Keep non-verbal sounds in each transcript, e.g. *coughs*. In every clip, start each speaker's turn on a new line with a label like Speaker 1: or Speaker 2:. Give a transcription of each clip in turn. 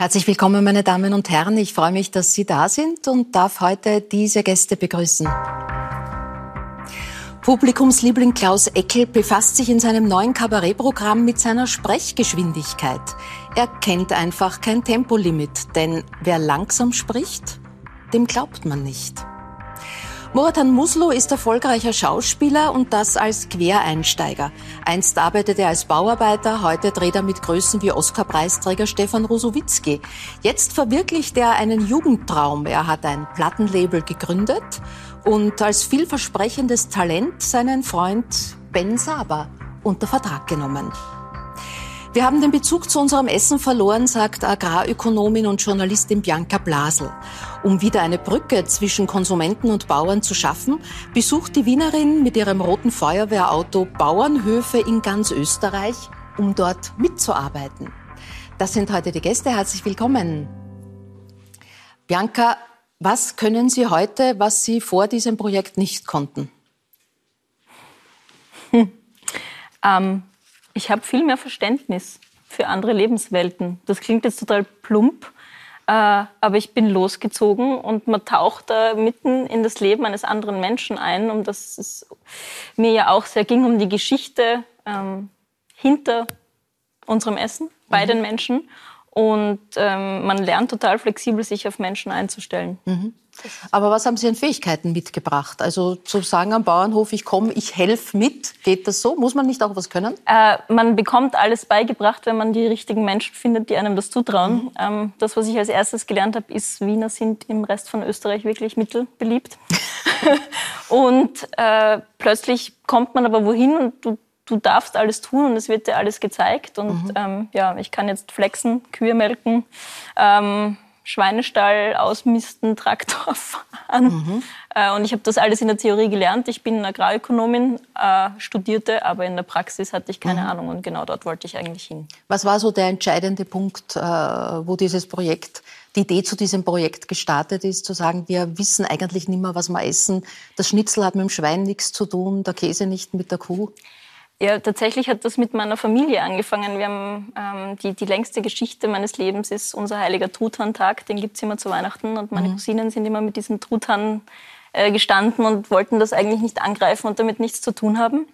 Speaker 1: Herzlich willkommen, meine Damen und Herren. Ich freue mich, dass Sie da sind und darf heute diese Gäste begrüßen. Publikumsliebling Klaus Eckel befasst sich in seinem neuen Kabarettprogramm mit seiner Sprechgeschwindigkeit. Er kennt einfach kein Tempolimit, denn wer langsam spricht, dem glaubt man nicht. Muratan Muslo ist erfolgreicher Schauspieler und das als Quereinsteiger. Einst arbeitet er als Bauarbeiter, heute dreht er mit Größen wie Oscar-Preisträger Stefan Rosowitzki. Jetzt verwirklicht er einen Jugendtraum. Er hat ein Plattenlabel gegründet und als vielversprechendes Talent seinen Freund Ben Saber unter Vertrag genommen. Wir haben den Bezug zu unserem Essen verloren, sagt Agrarökonomin und Journalistin Bianca Blasel. Um wieder eine Brücke zwischen Konsumenten und Bauern zu schaffen, besucht die Wienerin mit ihrem roten Feuerwehrauto Bauernhöfe in ganz Österreich, um dort mitzuarbeiten. Das sind heute die Gäste. Herzlich willkommen. Bianca, was können Sie heute, was Sie vor diesem Projekt nicht konnten?
Speaker 2: Hm. Ähm, ich habe viel mehr Verständnis für andere Lebenswelten. Das klingt jetzt total plump, äh, aber ich bin losgezogen und man taucht da mitten in das Leben eines anderen Menschen ein, um das es mir ja auch sehr ging, um die Geschichte ähm, hinter unserem Essen bei mhm. den Menschen. Und ähm, man lernt total flexibel, sich auf Menschen einzustellen.
Speaker 1: Mhm. Aber was haben Sie an Fähigkeiten mitgebracht? Also zu sagen am Bauernhof, ich komme, ich helfe mit, geht das so? Muss man nicht auch was können?
Speaker 2: Äh, man bekommt alles beigebracht, wenn man die richtigen Menschen findet, die einem das zutrauen. Mhm. Ähm, das, was ich als erstes gelernt habe, ist, Wiener sind im Rest von Österreich wirklich mittelbeliebt. *laughs* und äh, plötzlich kommt man aber wohin und du du darfst alles tun und es wird dir alles gezeigt. Und mhm. ähm, ja, ich kann jetzt flexen, Kühe melken, ähm, Schweinestall ausmisten, Traktor *laughs* fahren. Mhm. Äh, und ich habe das alles in der Theorie gelernt. Ich bin Agrarökonomin, äh, studierte, aber in der Praxis hatte ich keine mhm. Ahnung. Und genau dort wollte ich eigentlich hin.
Speaker 1: Was war so der entscheidende Punkt, äh, wo dieses Projekt die Idee zu diesem Projekt gestartet ist, zu sagen, wir wissen eigentlich nicht mehr, was wir essen. Das Schnitzel hat mit dem Schwein nichts zu tun, der Käse nicht mit der Kuh.
Speaker 2: Ja, tatsächlich hat das mit meiner Familie angefangen. Wir haben ähm, die, die längste Geschichte meines Lebens ist unser heiliger Truthahn-Tag. Den gibt's immer zu Weihnachten und meine mhm. Cousinen sind immer mit diesem Truthahn äh, gestanden und wollten das eigentlich nicht angreifen und damit nichts zu tun haben.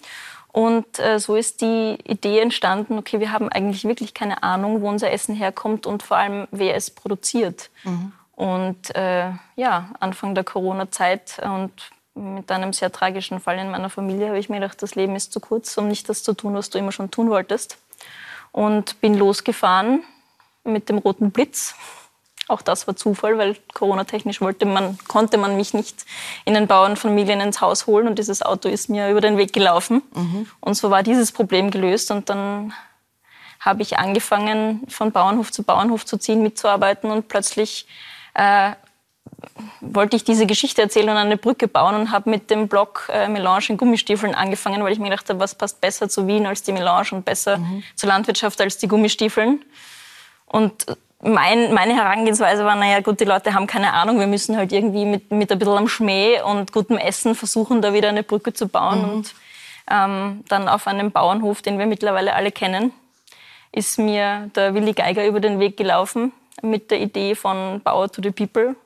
Speaker 2: Und äh, so ist die Idee entstanden, okay, wir haben eigentlich wirklich keine Ahnung, wo unser Essen herkommt und vor allem, wer es produziert. Mhm. Und äh, ja, Anfang der Corona-Zeit und mit einem sehr tragischen Fall in meiner Familie habe ich mir gedacht, das Leben ist zu kurz, um nicht das zu tun, was du immer schon tun wolltest. Und bin losgefahren mit dem roten Blitz. Auch das war Zufall, weil Corona-technisch wollte man, konnte man mich nicht in den Bauernfamilien ins Haus holen und dieses Auto ist mir über den Weg gelaufen. Mhm. Und so war dieses Problem gelöst und dann habe ich angefangen, von Bauernhof zu Bauernhof zu ziehen, mitzuarbeiten und plötzlich äh, wollte ich diese Geschichte erzählen und eine Brücke bauen und habe mit dem Blog äh, Melange in Gummistiefeln angefangen, weil ich mir gedacht habe, was passt besser zu Wien als die Melange und besser mhm. zur Landwirtschaft als die Gummistiefeln. Und mein, meine Herangehensweise war, naja gut, die Leute haben keine Ahnung, wir müssen halt irgendwie mit, mit ein bisschen am Schmäh und gutem Essen versuchen, da wieder eine Brücke zu bauen. Mhm. Und ähm, dann auf einem Bauernhof, den wir mittlerweile alle kennen, ist mir der Willi Geiger über den Weg gelaufen mit der Idee von Bauer to the People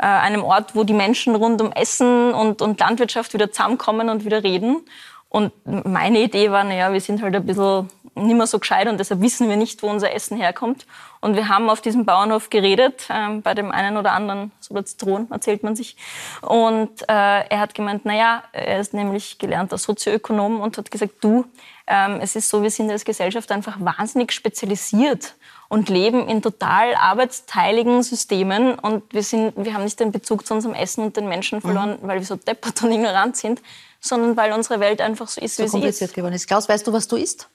Speaker 2: äh, einem Ort, wo die Menschen rund um Essen und, und Landwirtschaft wieder zusammenkommen und wieder reden. Und meine Idee war, naja, wir sind halt ein bisschen nicht mehr so gescheit und deshalb wissen wir nicht, wo unser Essen herkommt. Und wir haben auf diesem Bauernhof geredet, ähm, bei dem einen oder anderen, so der Zitronen erzählt man sich. Und äh, er hat gemeint, naja, er ist nämlich gelernter Sozioökonom und hat gesagt, du, ähm, es ist so, wir sind als Gesellschaft einfach wahnsinnig spezialisiert und leben in total arbeitsteiligen Systemen und wir, sind, wir haben nicht den Bezug zu unserem Essen und den Menschen mhm. verloren, mhm. weil wir so deppert und *laughs* ignorant sind, sondern weil unsere Welt einfach so ist, so wie sie ist.
Speaker 1: geworden ist. Klaus, weißt du, was du isst?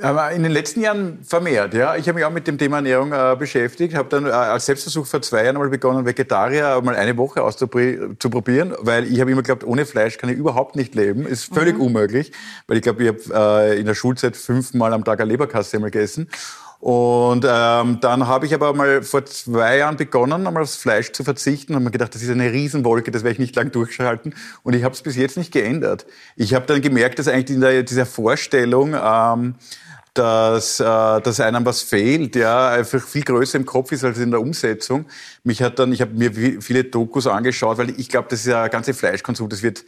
Speaker 3: Aber in den letzten Jahren vermehrt, ja. Ich habe mich auch mit dem Thema Ernährung äh, beschäftigt, habe dann äh, als Selbstversuch vor zwei Jahren mal begonnen, Vegetarier mal eine Woche auszuprobieren, weil ich habe immer geglaubt, ohne Fleisch kann ich überhaupt nicht leben. Ist völlig mhm. unmöglich, weil ich glaube, ich habe äh, in der Schulzeit fünfmal am Tag eine Leberkassemmel gegessen. Und ähm, dann habe ich aber mal vor zwei Jahren begonnen, einmal aufs Fleisch zu verzichten und mir gedacht, das ist eine Riesenwolke, das werde ich nicht lang durchschalten. Und ich habe es bis jetzt nicht geändert. Ich habe dann gemerkt, dass eigentlich in der, dieser Vorstellung, ähm, dass, äh, dass einem was fehlt, ja, einfach viel größer im Kopf ist als in der Umsetzung. Mich hat dann, ich habe mir viele Dokus angeschaut, weil ich glaube, das ist ja ganze Fleischkonsum, das wird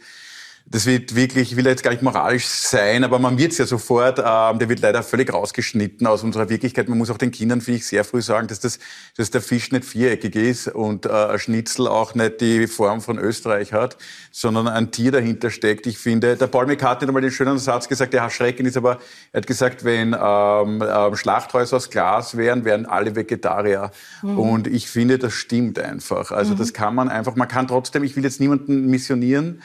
Speaker 3: das wird wirklich, ich will jetzt gar nicht moralisch sein, aber man wird es ja sofort, ähm, der wird leider völlig rausgeschnitten aus unserer Wirklichkeit. Man muss auch den Kindern, finde ich, sehr früh sagen, dass, das, dass der Fisch nicht viereckig ist und äh, ein Schnitzel auch nicht die Form von Österreich hat, sondern ein Tier dahinter steckt. Ich finde, der Paul McCartney hat einmal den schönen Satz gesagt, der erschreckend ist, aber er hat gesagt, wenn ähm, ähm, Schlachthäuser aus Glas wären, wären alle Vegetarier. Mhm. Und ich finde, das stimmt einfach. Also mhm. das kann man einfach, man kann trotzdem, ich will jetzt niemanden missionieren,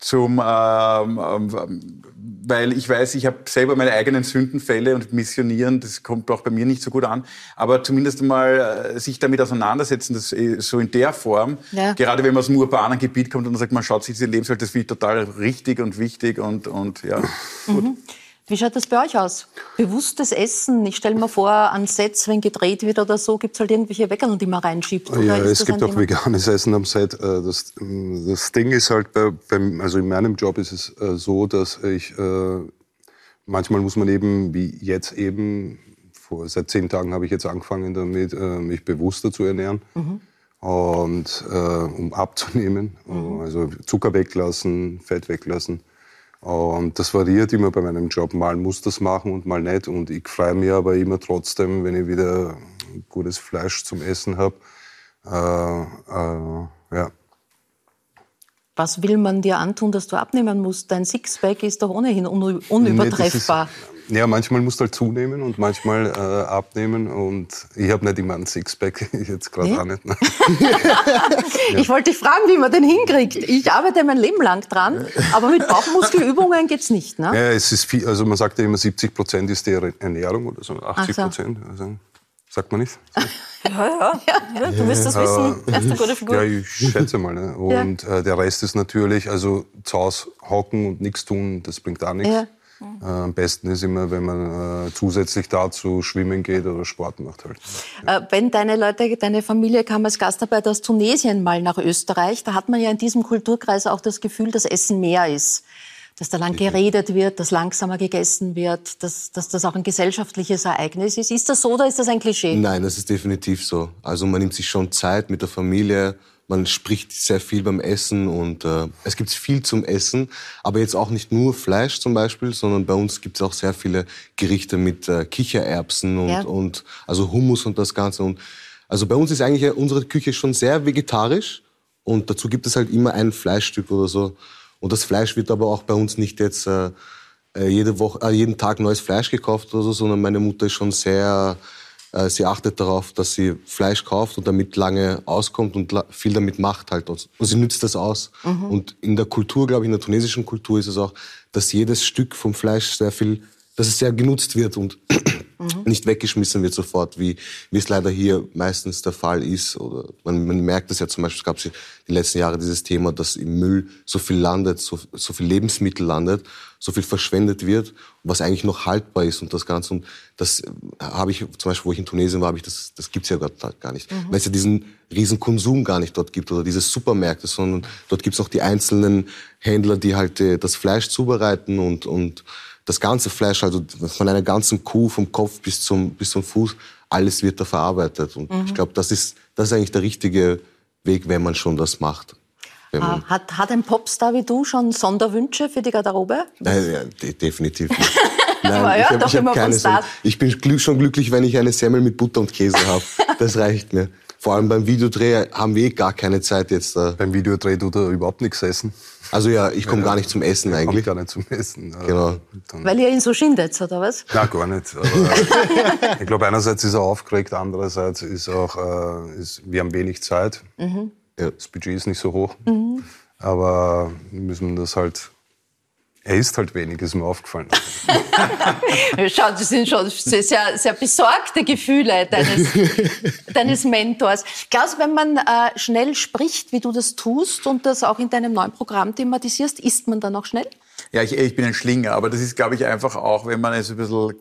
Speaker 3: zum, ähm, ähm, weil ich weiß, ich habe selber meine eigenen Sündenfälle und missionieren, das kommt auch bei mir nicht so gut an, aber zumindest mal äh, sich damit auseinandersetzen, das äh, so in der Form, ja. gerade wenn man aus einem urbanen Gebiet kommt und dann sagt, man schaut sich diese Lebenswelt, das finde ich total richtig und wichtig und, und ja,
Speaker 1: mhm. gut. Wie schaut das bei euch aus? Bewusstes Essen? Ich stelle mir vor, an Sets, wenn gedreht wird oder so, gibt es halt irgendwelche Weckern, die man reinschiebt.
Speaker 4: ja, es gibt auch veganes Essen am Set. Äh, das, das Ding ist halt, bei, beim, also in meinem Job ist es äh, so, dass ich, äh, manchmal muss man eben, wie jetzt eben, vor, seit zehn Tagen habe ich jetzt angefangen damit, mich bewusster zu ernähren. Mhm. Und um abzunehmen, mhm. also Zucker weglassen, Fett weglassen. Und das variiert immer bei meinem Job. Mal muss das machen und mal nicht. Und ich freue mich aber immer trotzdem, wenn ich wieder gutes Fleisch zum Essen habe. Äh, äh, ja.
Speaker 1: Was will man dir antun, dass du abnehmen musst? Dein Sixpack ist doch ohnehin unübertreffbar.
Speaker 4: Nee, ja, manchmal musst du halt zunehmen und manchmal äh, abnehmen. Und ich habe nicht immer ein Sixpack, *laughs* ich jetzt gerade nee? auch nicht. *laughs*
Speaker 1: ich wollte dich fragen, wie man den hinkriegt. Ich arbeite mein Leben lang dran, aber mit Bauchmuskelübungen geht's nicht. Ne?
Speaker 4: Ja, es ist viel, also man sagt ja immer, 70 Prozent ist die Ernährung oder so, 80 Prozent. So. Also, sagt man nicht? *laughs*
Speaker 2: Ja, ja, ja. Du wirst das wissen.
Speaker 4: Das ist eine gute Figur. Ja, ich schätze mal. Ne? Und ja. äh, der Rest ist natürlich, also zu Hause hocken und nichts tun, das bringt auch nichts. Ja. Äh, am besten ist immer, wenn man äh, zusätzlich dazu schwimmen geht oder Sport macht halt.
Speaker 1: Äh, wenn deine Leute, deine Familie kam als Gastarbeiter aus Tunesien mal nach Österreich, da hat man ja in diesem Kulturkreis auch das Gefühl, dass Essen mehr ist. Dass da lang geredet wird, dass langsamer gegessen wird, dass, dass das auch ein gesellschaftliches Ereignis ist. Ist das so oder ist das ein Klischee?
Speaker 5: Nein, das ist definitiv so. Also man nimmt sich schon Zeit mit der Familie, man spricht sehr viel beim Essen und äh, es gibt viel zum Essen, aber jetzt auch nicht nur Fleisch zum Beispiel, sondern bei uns gibt es auch sehr viele Gerichte mit äh, Kichererbsen und, ja. und also Hummus und das Ganze. Und also bei uns ist eigentlich unsere Küche schon sehr vegetarisch und dazu gibt es halt immer ein Fleischstück oder so. Und das Fleisch wird aber auch bei uns nicht jetzt äh, äh jede Woche, äh, jeden Tag neues Fleisch gekauft oder so, sondern meine Mutter ist schon sehr äh, sie achtet darauf, dass sie Fleisch kauft und damit lange auskommt und viel damit macht halt. Und sie nützt das aus. Mhm. Und in der Kultur, glaube ich, in der tunesischen Kultur ist es auch, dass jedes Stück vom Fleisch sehr viel, dass es sehr genutzt wird und mhm. nicht weggeschmissen wird sofort, wie, wie es leider hier meistens der Fall ist. Oder man, man merkt es ja zum Beispiel, es gab die letzten Jahre dieses Thema, dass im Müll so viel landet, so, so viel Lebensmittel landet so viel verschwendet wird, was eigentlich noch haltbar ist und das Ganze. Und das äh, habe ich, zum Beispiel, wo ich in Tunesien war, habe ich das, das gibt's ja gar nicht. Mhm. Weil es ja diesen riesen Konsum gar nicht dort gibt oder diese Supermärkte, sondern dort gibt's auch die einzelnen Händler, die halt äh, das Fleisch zubereiten und, und das ganze Fleisch, also von einer ganzen Kuh, vom Kopf bis zum, bis zum Fuß, alles wird da verarbeitet. Und mhm. ich glaube, das ist, das ist eigentlich der richtige Weg, wenn man schon das macht.
Speaker 1: Ah, hat, hat ein Popstar wie du schon Sonderwünsche für die Garderobe?
Speaker 5: Nein, ja, de definitiv nicht. *laughs* Nein, ich, hab, ich, hab keine ich bin glück, schon glücklich, wenn ich eine Semmel mit Butter und Käse habe. Das reicht mir. Vor allem beim Videodreh haben wir eh gar keine Zeit jetzt. Äh
Speaker 4: beim Videodreh tut er überhaupt nichts essen.
Speaker 5: Also ja, ich komme ja, gar nicht zum Essen eigentlich. Ich
Speaker 4: gar nicht zum Essen.
Speaker 1: Genau. Weil ihr ihn so schindet, oder was?
Speaker 4: Nein, gar nicht. *laughs* ich glaube, einerseits ist er aufgeregt, andererseits ist auch, äh, ist, wir haben wenig Zeit. Mhm. Ja. Das Budget ist nicht so hoch. Mhm. Aber müssen das halt. Er isst halt wenig, ist mir aufgefallen. *laughs*
Speaker 1: Schau, das sind schon sehr, sehr besorgte Gefühle deines, *laughs* deines Mentors. Klaus, wenn man äh, schnell spricht, wie du das tust und das auch in deinem neuen Programm thematisierst, isst man dann auch schnell?
Speaker 3: Ja, ich, ich bin ein Schlinger, aber das ist, glaube ich, einfach auch, wenn man es ein bisschen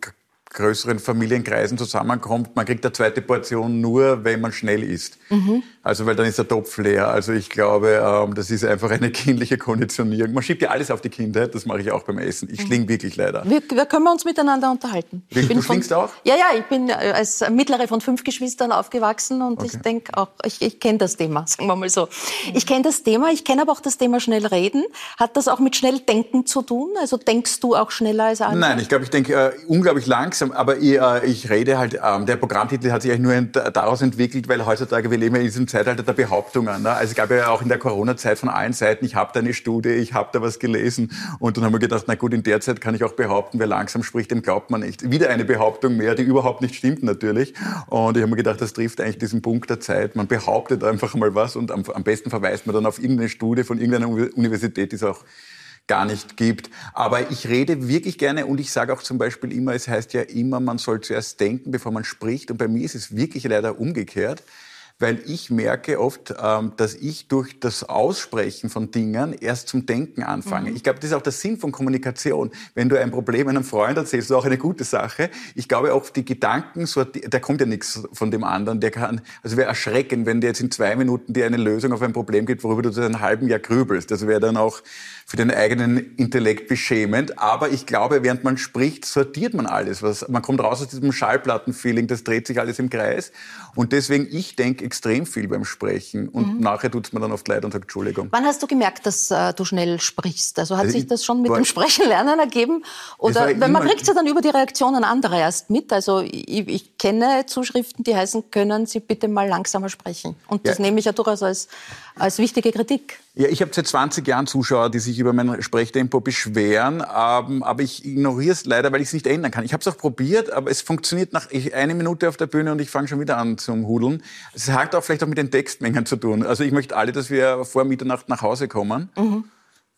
Speaker 3: größeren Familienkreisen zusammenkommt. Man kriegt eine zweite Portion nur, wenn man schnell isst. Mhm. Also, weil dann ist der Topf leer. Also, ich glaube, ähm, das ist einfach eine *laughs* kindliche Konditionierung. Man schiebt ja alles auf die Kindheit. Das mache ich auch beim Essen. Ich schlinge wirklich leider.
Speaker 1: Wir, wir können wir uns miteinander unterhalten. Ich bin
Speaker 3: du
Speaker 1: von-
Speaker 3: schlingst auch?
Speaker 1: Ja, ja, ich bin äh, als mittlere von fünf Geschwistern aufgewachsen und ich denke auch, ich, ich kenne das Thema, *laughs* sagen wir mal so. Ich kenne das Thema, ich kenne aber auch das Thema schnell reden. Hat das auch mit schnell denken zu tun? Also denkst du auch schneller als andere?
Speaker 3: Nein, ich glaube, ich denke äh, unglaublich langsam, aber ich, äh, ich rede halt, ähm, der Programmtitel hat sich eigentlich nur daraus entwickelt, weil heutzutage wir leben ja in diesem Zeitalter der Behauptungen. Ne? Also es gab ja auch in der Corona-Zeit von allen Seiten, ich habe da eine Studie, ich habe da was gelesen und dann haben wir gedacht, na gut, in der Zeit kann ich auch behaupten, wer langsam spricht, dem glaubt man nicht. Wieder eine Behauptung mehr, die überhaupt nicht stimmt natürlich und ich habe mir gedacht, das trifft eigentlich diesen Punkt der Zeit. Man behauptet einfach mal was und am, am besten verweist man dann auf irgendeine Studie von irgendeiner Uni- Universität, die es auch gar nicht gibt. Aber ich rede wirklich gerne und ich sage auch zum Beispiel immer, es heißt ja immer, man soll zuerst denken, bevor man spricht. Und bei mir ist es wirklich leider umgekehrt, weil ich merke oft, ähm, dass ich durch das Aussprechen von Dingen erst zum Denken anfange. Ich glaube, das ist auch der Sinn von Kommunikation. Wenn du ein Problem einem Freund erzählst, ist auch eine gute Sache. Ich glaube auch die Gedanken, da kommt ja nichts von dem anderen. Der kann, also wäre erschreckend, wenn der jetzt in zwei Minuten dir eine Lösung auf ein Problem gibt, worüber du seit einem halben Jahr grübelst. Das wäre dann auch für den eigenen Intellekt beschämend. Aber ich glaube, während man spricht, sortiert man alles. Was, man kommt raus aus diesem Schallplattenfeeling, das dreht sich alles im Kreis. Und deswegen, ich denke extrem viel beim Sprechen. Und nachher tut's mir dann oft leid und sagt Entschuldigung.
Speaker 1: Wann hast du gemerkt, dass äh, du schnell sprichst? Also hat
Speaker 3: Also
Speaker 1: sich
Speaker 3: ich
Speaker 1: das schon mit dem Sprechen lernen ergeben? Oder weil man kriegt ja dann über die Reaktionen anderer erst mit. Also ich, ich kenne Zuschriften, die heißen, können Sie bitte mal langsamer sprechen? Und das
Speaker 3: Ja.
Speaker 1: nehme ich ja durchaus als, als wichtige Kritik.
Speaker 3: Ja, ich habe seit 20 Jahren Zuschauer, die sich über mein Sprechtempo beschweren, ähm, aber ich ignoriere es leider, weil ich es nicht ändern kann. Ich habe es auch probiert, aber es funktioniert nach ich, eine Minute auf der Bühne und ich fange schon wieder an zum Hudeln. Es hat auch vielleicht auch mit den Textmengen zu tun. Also ich möchte alle, dass wir vor Mitternacht nach Hause kommen.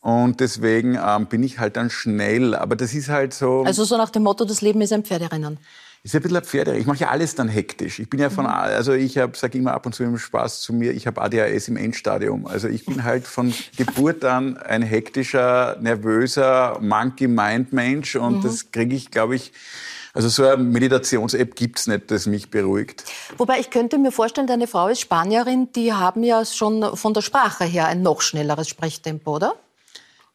Speaker 3: Und deswegen ähm, bin ich halt dann schnell. Aber das ist halt so.
Speaker 1: Also so nach dem Motto, das Leben ist ein Pferderennen.
Speaker 3: Ist ja ein bisschen ein Pferde. Ich mache ja alles dann hektisch. Ich bin ja von, also ich habe, sage immer ab und zu im Spaß zu mir, ich habe ADHS im Endstadium. Also ich bin halt von *laughs* Geburt an ein hektischer, nervöser Monkey-Mind-Mensch und das kriege ich, glaube ich, also so eine Meditations-App gibt's nicht, das mich beruhigt.
Speaker 1: Wobei ich könnte mir vorstellen, deine Frau ist Spanierin, die haben ja schon von der Sprache her ein noch schnelleres Sprechtempo, oder?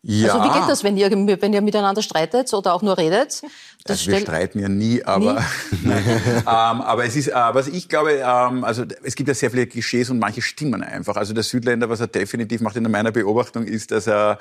Speaker 3: Ja.
Speaker 1: Also wie geht das, wenn ihr, wenn ihr miteinander streitet oder auch nur redet? Das
Speaker 3: Also wir streiten ja nie, aber, *laughs* ähm, aber es ist, äh, was ich glaube, ähm, also es gibt ja sehr viele Klischees und manche stimmen einfach. Also der Südländer, was er definitiv macht in meiner Beobachtung, ist, dass er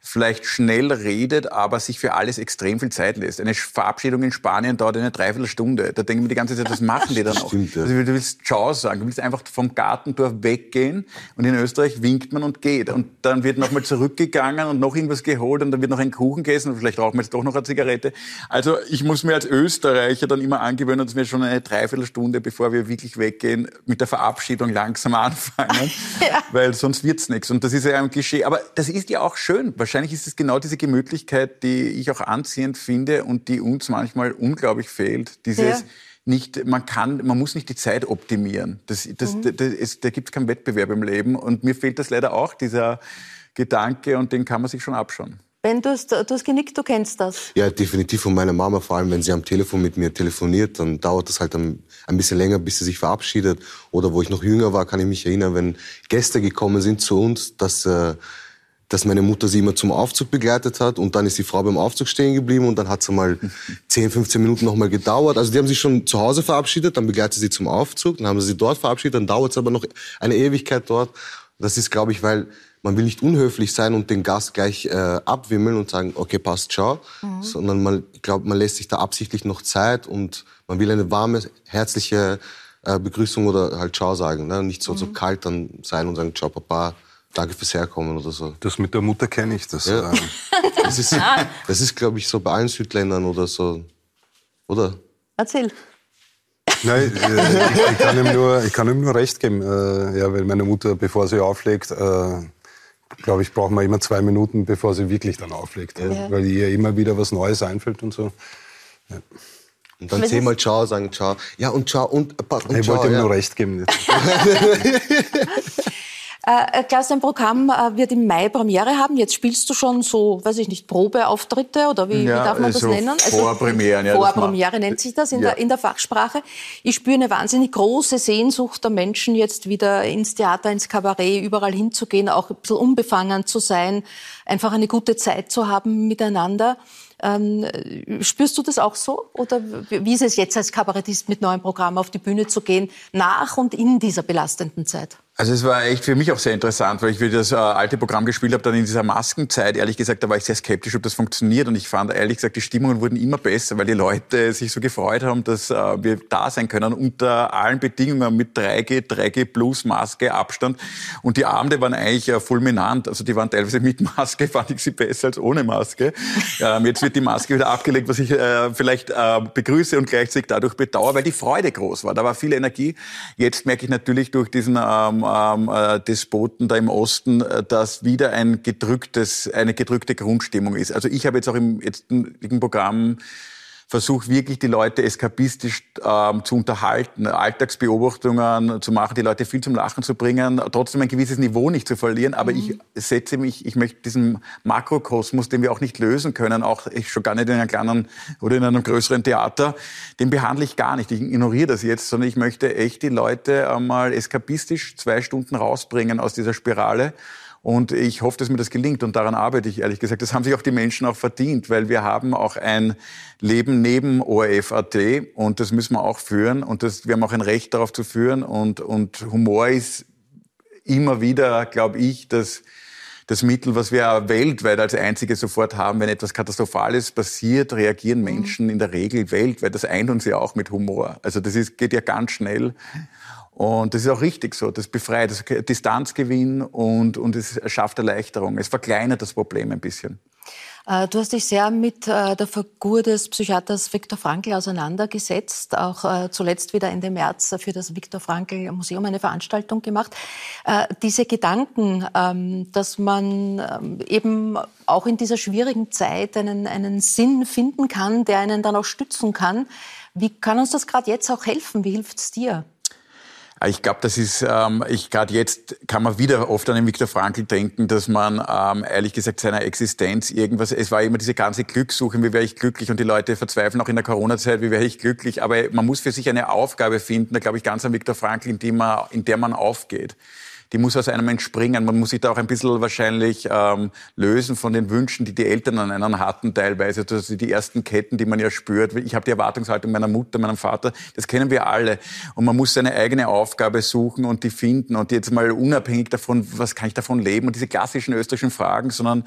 Speaker 3: vielleicht schnell redet, aber sich für alles extrem viel Zeit lässt. Eine Verabschiedung in Spanien dauert eine Dreiviertelstunde. Da denken wir die ganze Zeit, das machen die dann auch.
Speaker 5: Stimmt, ja.
Speaker 3: Also du willst Ciao sagen, du willst einfach vom Gartentor weggehen und in Österreich winkt man und geht. Und dann wird nochmal zurückgegangen und noch irgendwas geholt und dann wird noch ein Kuchen gegessen und vielleicht rauchen wir jetzt doch noch eine Zigarette. Also ich muss mir als Österreicher dann immer angewöhnen, dass wir schon eine Dreiviertelstunde, bevor wir wirklich weggehen, mit der Verabschiedung langsam *laughs* anfangen, *laughs* weil sonst wird's nichts. Und das ist ja ein Klischee. Aber das ist ja auch schön. Wahrscheinlich ist es genau diese Gemütlichkeit, die ich auch anziehend finde und die uns manchmal unglaublich fehlt. Dieses
Speaker 1: Ja.
Speaker 3: nicht, man kann, man muss nicht die Zeit optimieren. Das, das, das, das, es, da gibt es keinen Wettbewerb im Leben. Und mir fehlt das leider auch, dieser Gedanke, und den kann man sich schon abschauen.
Speaker 1: Ben, du hast, du hast genickt, du kennst das.
Speaker 5: Ja, definitiv von meiner Mama, vor allem wenn sie am Telefon mit mir telefoniert, dann dauert das halt ein, ein bisschen länger, bis sie sich verabschiedet. Oder wo ich noch jünger war, kann ich mich erinnern, wenn Gäste gekommen sind zu uns, dass, äh, dass meine Mutter sie immer zum Aufzug begleitet hat und dann ist die Frau beim Aufzug stehen geblieben und dann hat sie mal 10, 15 Minuten noch mal gedauert. Also die haben sich schon zu Hause verabschiedet, dann begleitet sie sie zum Aufzug, dann haben sie sie dort verabschiedet, dann dauert es aber noch eine Ewigkeit dort. Das ist, glaube ich, weil man will nicht unhöflich sein und den Gast gleich äh, abwimmeln und sagen, okay, passt, ciao, sondern man, ich glaube, man lässt sich da absichtlich noch Zeit und man will eine warme, herzliche äh, Begrüßung oder halt ciao sagen, ne? nicht so, so kalt dann sein und sagen, ciao, Papa, danke fürs Herkommen oder so.
Speaker 4: Das mit der Mutter kenne ich. Das,
Speaker 5: Ja.
Speaker 4: äh, *laughs*
Speaker 5: Das ist, das ist glaube ich, so bei allen Südländern oder so, oder?
Speaker 1: Erzähl.
Speaker 4: Nein, äh, ich, ich, kann ihm nur, ich kann ihm nur recht geben. Äh, ja, weil meine Mutter, bevor sie auflegt, äh, glaube ich, braucht man immer zwei Minuten, bevor sie wirklich dann auflegt.
Speaker 1: Ja.
Speaker 4: Weil ihr immer wieder was Neues einfällt und so.
Speaker 5: Und dann zehnmal
Speaker 1: ist-
Speaker 5: ciao, sagen ciao. Ja, und ciao, und, äh, und
Speaker 4: Ich
Speaker 5: ciao.
Speaker 4: wollte ihm
Speaker 5: ja.
Speaker 4: nur recht geben. *laughs*
Speaker 1: Äh, Klaus, dein Programm äh, wird im Mai Premiere haben. Jetzt spielst du schon so, weiß ich nicht, Probeauftritte oder wie,
Speaker 3: Ja,
Speaker 1: wie darf man das
Speaker 3: so
Speaker 1: nennen? Also
Speaker 3: Vorpremieren, ja, das
Speaker 1: Vorpremiere nennt sich das in,
Speaker 3: Ja.
Speaker 1: der, in der Fachsprache. Ich spüre eine wahnsinnig große Sehnsucht der Menschen, jetzt wieder ins Theater, ins Kabarett, überall hinzugehen, auch ein bisschen unbefangen zu sein, einfach eine gute Zeit zu haben miteinander. Ähm, spürst du das auch so? Oder wie ist es jetzt als Kabarettist mit neuem Programm auf die Bühne zu gehen, nach und in dieser belastenden Zeit?
Speaker 3: Also es war echt für mich auch sehr interessant, weil ich wieder das äh, alte Programm gespielt habe, dann in dieser Maskenzeit, ehrlich gesagt, da war ich sehr skeptisch, ob das funktioniert. Und ich fand, ehrlich gesagt, die Stimmungen wurden immer besser, weil die Leute sich so gefreut haben, dass äh, wir da sein können unter allen Bedingungen mit 3G, 3G plus Maske, Abstand. Und die Abende waren eigentlich äh, fulminant. Also die waren teilweise mit Maske, *laughs* fand ich sie besser als ohne Maske. Ähm, jetzt wird die Maske wieder abgelegt, was ich äh, vielleicht äh, begrüße und gleichzeitig dadurch bedauere, weil die Freude groß war. Da war viel Energie. Jetzt merke ich natürlich durch diesen ähm, ähm, äh, Despoten da im Osten, äh, dass wieder ein gedrücktes, eine gedrückte Grundstimmung ist. Also ich habe jetzt auch im jetzigen Programm versucht wirklich die Leute eskapistisch ähm, zu unterhalten, Alltagsbeobachtungen zu machen, die Leute viel zum Lachen zu bringen, trotzdem ein gewisses Niveau nicht zu verlieren. Aber ich setze mich, ich möchte diesen Makrokosmos, den wir auch nicht lösen können, auch ich schon gar nicht in einem kleinen oder in einem größeren Theater, den behandle ich gar nicht. Ich ignoriere das jetzt, sondern ich möchte echt die Leute einmal eskapistisch zwei Stunden rausbringen aus dieser Spirale. Und ich hoffe, dass mir das gelingt und daran arbeite ich ehrlich gesagt. Das haben sich auch die Menschen auch verdient, weil wir haben auch ein Leben neben ORF.at und das müssen wir auch führen und das, wir haben auch ein Recht darauf zu führen und, und Humor ist immer wieder, glaube ich, das, das Mittel, was wir weltweit als einzige sofort haben, wenn etwas Katastrophales passiert, reagieren Menschen in der Regel weltweit. Das eint uns ja auch mit Humor. Also das ist, geht ja ganz schnell. Und das ist auch richtig so. Das befreit, das ist Distanzgewinn und, und es schafft Erleichterung. Es verkleinert das Problem ein bisschen.
Speaker 1: Äh, Du hast dich sehr mit äh, der Figur des Psychiaters Viktor Frankl auseinandergesetzt, auch äh, zuletzt wieder Ende März für das Viktor Frankl Museum eine Veranstaltung gemacht. Diese Gedanken, ähm, dass man ähm, eben auch in dieser schwierigen Zeit einen, einen Sinn finden kann, der einen dann auch stützen kann, wie kann uns das gerade jetzt auch helfen? Wie hilft es dir?
Speaker 3: Ich glaube, das ist, ähm, ich gerade jetzt kann man wieder oft an den Viktor Frankl denken, dass man ähm, ehrlich gesagt seiner Existenz irgendwas, es war immer diese ganze Glückssuche, wie wäre ich glücklich und die Leute verzweifeln auch in der Corona-Zeit, wie wäre ich glücklich, aber man muss für sich eine Aufgabe finden, da glaube ich ganz an Viktor Frankl, in, die man, in der man aufgeht. Die muss aus einem entspringen. Man muss sich da auch ein bisschen wahrscheinlich ähm, lösen von den Wünschen, die die Eltern an einen hatten teilweise. Also die ersten Ketten, die man ja spürt. Ich habe die Erwartungshaltung meiner Mutter, meinem Vater. Das kennen wir alle. Und man muss seine eigene Aufgabe suchen und die finden. Und jetzt mal unabhängig davon, was kann ich davon leben? Und diese klassischen österreichischen Fragen, sondern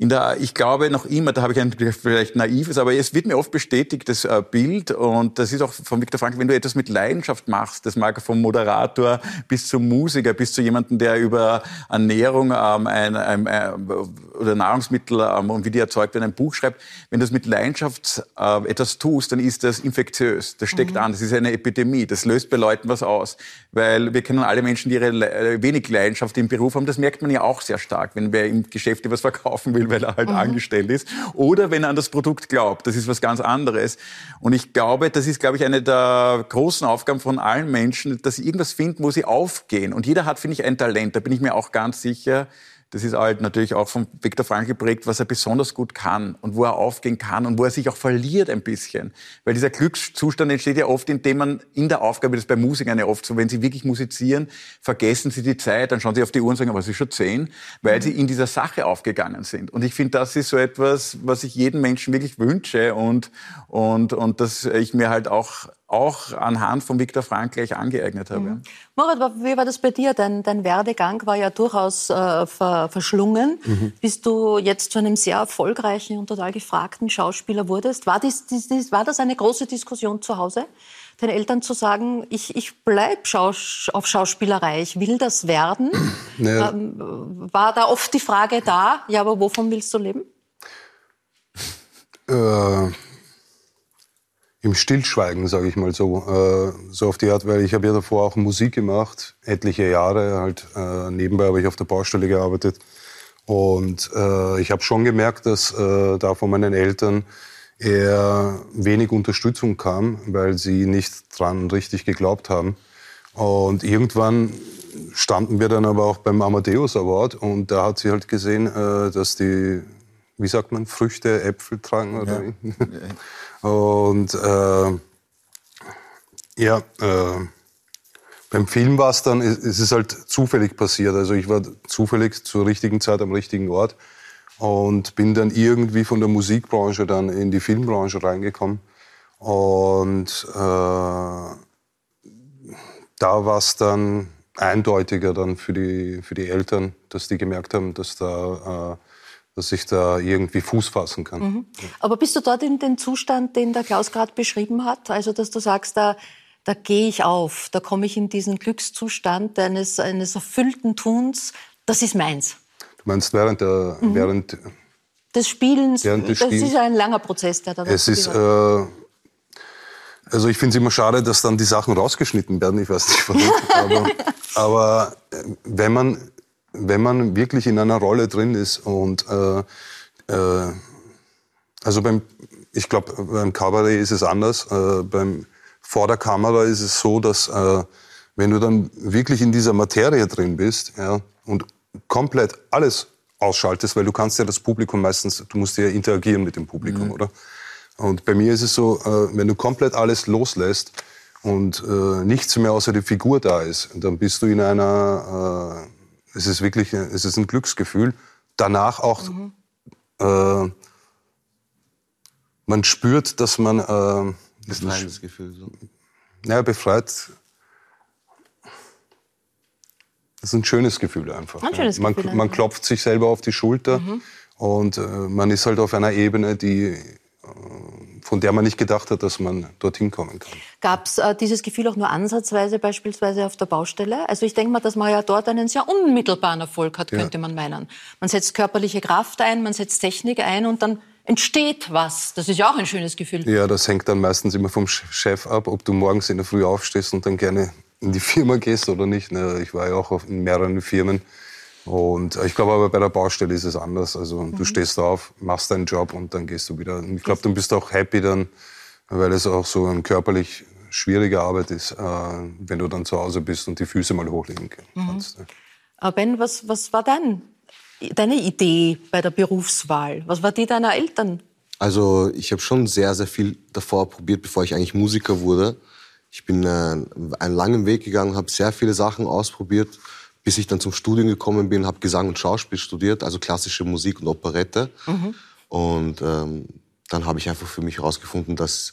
Speaker 3: in der, ich glaube noch immer, da habe ich ein vielleicht naives, aber es wird mir oft bestätigt, das äh, Bild, und das ist auch von Viktor Frankl, wenn du etwas mit Leidenschaft machst, das mag vom Moderator bis zum Musiker, bis zu jemandem, der über Ernährung ähm, ein, ein, ein, oder Nahrungsmittel ähm, und wie die erzeugt werden, ein Buch schreibt, wenn du das mit Leidenschaft äh, etwas tust, dann ist das infektiös, das steckt an, das ist eine Epidemie, das löst bei Leuten was aus, weil wir kennen alle Menschen, die ihre äh, wenig Leidenschaft im Beruf haben, das merkt man ja auch sehr stark, wenn wer im Geschäft etwas verkaufen will, *laughs* weil er halt angestellt ist. Oder wenn er an das Produkt glaubt. Das ist was ganz anderes. Und ich glaube, das ist, glaube ich, eine der großen Aufgaben von allen Menschen, dass sie irgendwas finden, wo sie aufgehen. Und jeder hat, finde ich, ein Talent. Da bin ich mir auch ganz sicher. Das ist halt natürlich auch von Viktor Frankl geprägt, was er besonders gut kann und wo er aufgehen kann und wo er sich auch verliert ein bisschen. Weil dieser Glückszustand entsteht ja oft, indem man in der Aufgabe, das ist bei Musikern ja oft so, wenn sie wirklich musizieren, vergessen sie die Zeit, dann schauen sie auf die Uhr und sagen, aber ist schon zehn, weil sie in dieser Sache aufgegangen sind. Und ich finde, das ist so etwas, was ich jedem Menschen wirklich wünsche und, und, und dass ich mir halt auch auch anhand von Viktor Frankl gleich angeeignet habe.
Speaker 1: Mhm. Moritz, wie war das bei dir? Dein, dein Werdegang war ja durchaus äh, ver, verschlungen, mhm. bis du jetzt zu einem sehr erfolgreichen und total gefragten Schauspieler wurdest. War, dies, dies, war das eine große Diskussion zu Hause? Den Eltern zu sagen, ich, ich bleibe Schaus auf Schauspielerei, ich will das werden. *clears throat*
Speaker 4: Naja.
Speaker 1: Ähm, war da oft die Frage da, ja, aber wovon willst du leben?
Speaker 4: Äh, Im Stillschweigen, sage ich mal so. Äh, so auf die Art, weil ich habe ja davor auch Musik gemacht, etliche Jahre. Halt, äh, nebenbei habe ich auf der Baustelle gearbeitet. Und äh, ich habe schon gemerkt, dass äh, da von meinen Eltern eher wenig Unterstützung kam, weil sie nicht dran richtig geglaubt haben. Und irgendwann standen wir dann aber auch beim Amadeus Award und da hat sie halt gesehen, äh, dass die, wie sagt man, Früchte, Äpfel tragen. Oder ja. und äh, ja, äh, beim Film war es dann, es ist halt zufällig passiert. Also ich war zufällig zur richtigen Zeit am richtigen Ort und bin dann irgendwie von der Musikbranche dann in die Filmbranche reingekommen. Und äh, da war es dann eindeutiger dann für die, für die Eltern, dass die gemerkt haben, dass da äh, dass ich da irgendwie Fuß fassen kann. Mhm.
Speaker 1: Aber bist du dort in den Zustand, den der Klaus gerade beschrieben hat? Also, dass du sagst, da, da gehe ich auf, da komme ich in diesen Glückszustand eines, eines erfüllten Tuns, das ist meins.
Speaker 4: Du meinst während der, mhm. während
Speaker 1: des Spielens,
Speaker 4: während des
Speaker 1: das ist ein langer Prozess, der da
Speaker 4: Es ist, äh, also ich finde es immer schade, dass dann die Sachen rausgeschnitten werden. Ich weiß nicht warum. *laughs* aber, aber äh, wenn man wenn man wirklich in einer Rolle drin ist und äh, äh, also beim ich glaube beim Kabarett ist es anders. Äh, beim vor der Kamera ist es so, dass äh, wenn du dann wirklich in dieser Materie drin bist ja, und komplett alles ausschaltest, weil du kannst ja das Publikum meistens, du musst ja interagieren mit dem Publikum, mhm. oder? Und bei mir ist es so, äh, wenn du komplett alles loslässt und äh, nichts mehr außer die Figur da ist, dann bist du in einer, äh, es ist wirklich, es ist ein Glücksgefühl. Danach auch, mhm. äh, man spürt, dass man... Äh,
Speaker 5: Befreiendes Gefühl. So.
Speaker 4: Ja, befreit. Das ist ein schönes Gefühl einfach.
Speaker 1: Ein schönes
Speaker 4: man,
Speaker 1: Gefühl.
Speaker 4: Man klopft sich selber auf die Schulter mhm. und äh, man ist halt auf einer Ebene, die von der man nicht gedacht hat, dass man dorthin kommen kann.
Speaker 1: Gab es äh, dieses Gefühl auch nur ansatzweise beispielsweise auf der Baustelle? Also ich denke mal, dass man ja dort einen sehr unmittelbaren Erfolg hat, könnte ja. man meinen. Man setzt körperliche Kraft ein, man setzt Technik ein und dann entsteht was. Das ist ja auch ein schönes Gefühl.
Speaker 4: Ja, das hängt dann meistens immer vom Chef ab, ob du morgens in der Früh aufstehst und dann gerne in die Firma gehst oder nicht. Ne? Ich war ja auch in mehreren Firmen und ich glaube aber bei der Baustelle ist es anders. Also mhm. du stehst auf, machst deinen Job und dann gehst du wieder. Und ich glaube, dann bist du auch happy dann, weil es auch so eine körperlich schwierige Arbeit ist, äh, wenn du dann zu Hause bist und die Füße mal hochlegen kannst. Mhm.
Speaker 1: Aber Ben, was, was war dein, deine Idee bei der Berufswahl? Was war die deiner Eltern?
Speaker 5: Also ich habe schon sehr, sehr viel davor probiert, bevor ich eigentlich Musiker wurde. Ich bin äh, einen langen Weg gegangen, habe sehr viele Sachen ausprobiert bis ich dann zum Studium gekommen bin, habe Gesang und Schauspiel studiert, also klassische Musik und Operette. Mhm. Und ähm, dann habe ich einfach für mich herausgefunden, dass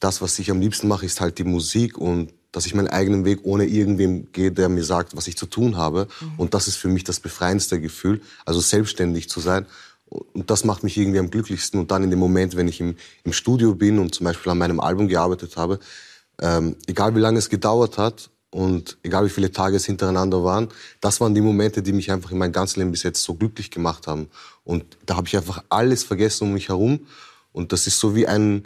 Speaker 5: das, was ich am liebsten mache, ist halt die Musik und dass ich meinen eigenen Weg ohne irgendwem gehe, der mir sagt, was ich zu tun habe. Mhm. Und das ist für mich das befreiendste Gefühl, also selbstständig zu sein. Und das macht mich irgendwie am glücklichsten. Und dann in dem Moment, wenn ich im, im Studio bin und zum Beispiel an meinem Album gearbeitet habe, ähm, egal wie lange es gedauert hat, und egal wie viele Tage es hintereinander waren, das waren die Momente, die mich einfach in meinem ganzen Leben bis jetzt so glücklich gemacht haben. Und da habe ich einfach alles vergessen um mich herum. Und das ist so wie ein,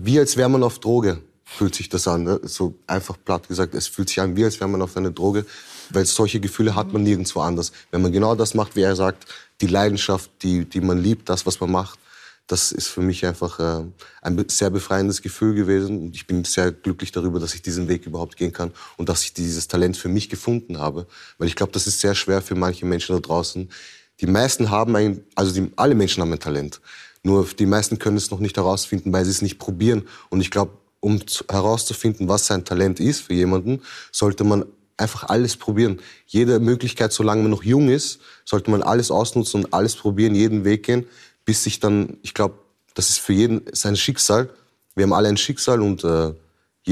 Speaker 5: wie als wäre man auf Droge, fühlt sich das an. Ne? So einfach platt gesagt, es fühlt sich an, wie als wäre man auf einer Droge, weil solche Gefühle hat man nirgendwo anders. Wenn man genau das macht, wie er sagt, die Leidenschaft, die, die man liebt, das, was man macht, das ist für mich einfach äh, ein sehr befreiendes Gefühl gewesen. Und ich bin sehr glücklich darüber, dass ich diesen Weg überhaupt gehen kann und dass ich dieses Talent für mich gefunden habe. Weil ich glaube, das ist sehr schwer für manche Menschen da draußen. Die meisten haben ein, also die, alle Menschen haben ein Talent. Nur die meisten können es noch nicht herausfinden, weil sie es nicht probieren. Und ich glaube, um herauszufinden, was sein Talent ist für jemanden, sollte man einfach alles probieren. Jede Möglichkeit, solange man noch jung ist, sollte man alles ausnutzen und alles probieren, jeden Weg gehen bis sich dann, ich glaube, das ist für jeden sein Schicksal. Wir haben alle ein Schicksal und äh,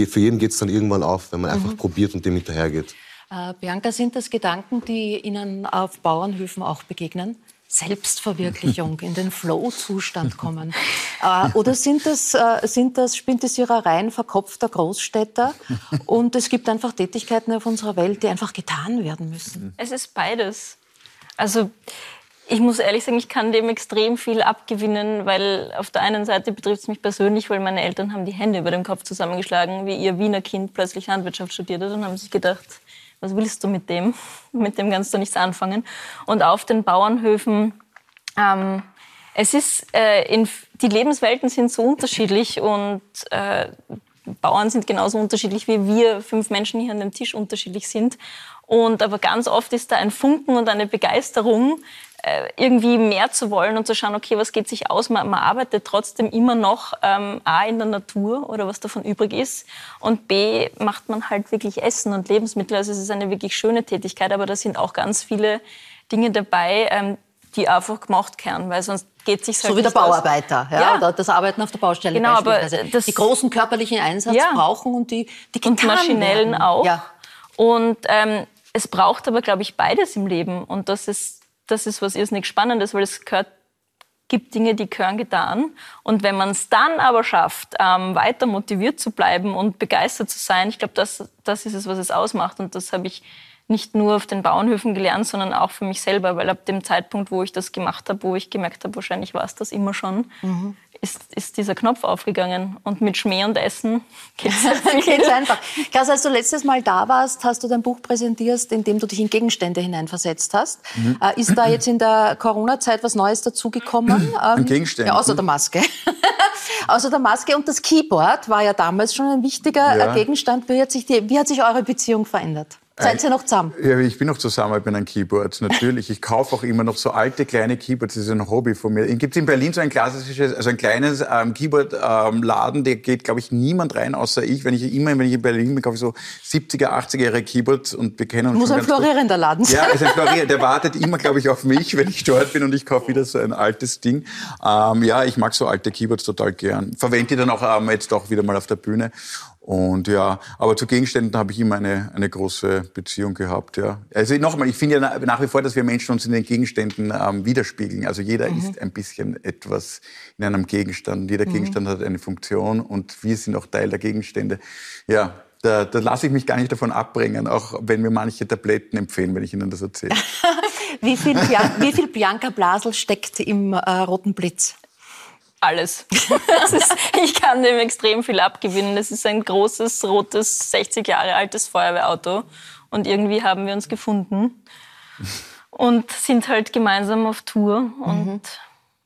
Speaker 5: für jeden geht es dann irgendwann auf, wenn man einfach mhm. probiert und dem hinterhergeht.
Speaker 1: Äh, Bianca, sind das Gedanken, die Ihnen auf Bauernhöfen auch begegnen? Selbstverwirklichung, *laughs* in den Flow-Zustand kommen? Äh, oder sind das, äh, sind das Spintisierereien verkopfter Großstädter und es gibt einfach Tätigkeiten auf unserer Welt, die einfach getan werden müssen?
Speaker 2: Es ist beides. Also ich muss ehrlich sagen, ich kann dem extrem viel abgewinnen, weil auf der einen Seite betrifft es mich persönlich, weil meine Eltern haben die Hände über dem Kopf zusammengeschlagen, wie ihr Wiener Kind plötzlich Landwirtschaft studiert hat und haben sich gedacht, was willst du mit dem? *laughs* Mit dem kannst du nichts anfangen. Und auf den Bauernhöfen, ähm, es ist, äh, in, die Lebenswelten sind so unterschiedlich und äh, Bauern sind genauso unterschiedlich, wie wir fünf Menschen hier an dem Tisch unterschiedlich sind. Und aber ganz oft ist da ein Funken und eine Begeisterung, irgendwie mehr zu wollen und zu schauen, okay, was geht sich aus? Man, man arbeitet trotzdem immer noch ähm, A in der Natur oder was davon übrig ist und B macht man halt wirklich Essen und Lebensmittel. Also es ist eine wirklich schöne Tätigkeit, aber da sind auch ganz viele Dinge dabei, ähm, die einfach gemacht werden, weil sonst geht sich halt
Speaker 1: so wie der Bauarbeiter, ja, ja. Oder das Arbeiten auf der Baustelle
Speaker 2: genau, aber
Speaker 1: das, die großen körperlichen Einsatz ja. brauchen und die die
Speaker 2: und maschinellen werden. auch. Ja. Und ähm, es braucht aber, glaube ich, beides im Leben und das ist das ist was irrsinnig Spannendes, weil es gehört, gibt Dinge, die gehören getan. Und wenn man es dann aber schafft, ähm, weiter motiviert zu bleiben und begeistert zu sein, ich glaube, das, das ist es, was es ausmacht. Und das habe ich nicht nur auf den Bauernhöfen gelernt, sondern auch für mich selber, weil ab dem Zeitpunkt, wo ich das gemacht habe, wo ich gemerkt habe, wahrscheinlich war es das immer schon, mhm. Ist, ist dieser Knopf aufgegangen. Und mit Schmäh und Essen geht *laughs* es
Speaker 1: einfach. Klaus, als du letztes Mal da warst, hast du dein Buch präsentiert, in dem du dich in Gegenstände hineinversetzt hast. Mhm. Äh, ist da jetzt in der Corona-Zeit was Neues dazugekommen? *clears throat*
Speaker 3: Ähm, Gegenständen?
Speaker 1: Ja, außer der Maske. *laughs* außer der Maske und das Keyboard war ja damals schon ein wichtiger ja. Gegenstand. Wie hat, sich die, wie hat sich eure Beziehung verändert? Seid ihr noch zusammen?
Speaker 3: Ja, ich bin noch zusammen, ich bin ein Keyboard, natürlich. Ich kaufe auch immer noch so alte kleine Keyboards, das ist ein Hobby von mir. Gibt in Berlin so ein klassisches, also ein kleines ähm, Keyboard-Laden, ähm, der geht, glaube ich, niemand rein, außer ich. Wenn ich immer, wenn ich in Berlin bin, kaufe ich so 70er, 80er Jahre Keyboards und wir kennen uns
Speaker 1: Muss ein florierender Laden
Speaker 3: sein. Ja, ist ein florierender, der wartet immer, glaube ich, auf mich, wenn ich dort bin und ich kaufe wieder so ein altes Ding. Ähm, ja, ich mag so alte Keyboards total gern. Verwende die dann auch ähm, jetzt auch wieder mal auf der Bühne. Und ja, aber zu Gegenständen habe ich immer eine, eine große Beziehung gehabt. Ja. Also nochmal, ich finde ja nach wie vor, dass wir Menschen uns in den Gegenständen ähm, widerspiegeln. Also jeder mhm. ist ein bisschen etwas in einem Gegenstand. Jeder mhm. Gegenstand hat eine Funktion und wir sind auch Teil der Gegenstände. Ja, da, da lasse ich mich gar nicht davon abbringen, auch wenn mir manche Tabletten empfehlen, wenn ich Ihnen das erzähle. *laughs*
Speaker 1: wie, viel wie viel Bianca Blasel steckt im äh, Roten Blitz?
Speaker 2: Alles. *laughs* Ist, ich kann dem extrem viel abgewinnen. Es ist ein großes, rotes, 60 Jahre altes Feuerwehrauto. Und irgendwie haben wir uns gefunden und sind halt gemeinsam auf Tour. Und mhm.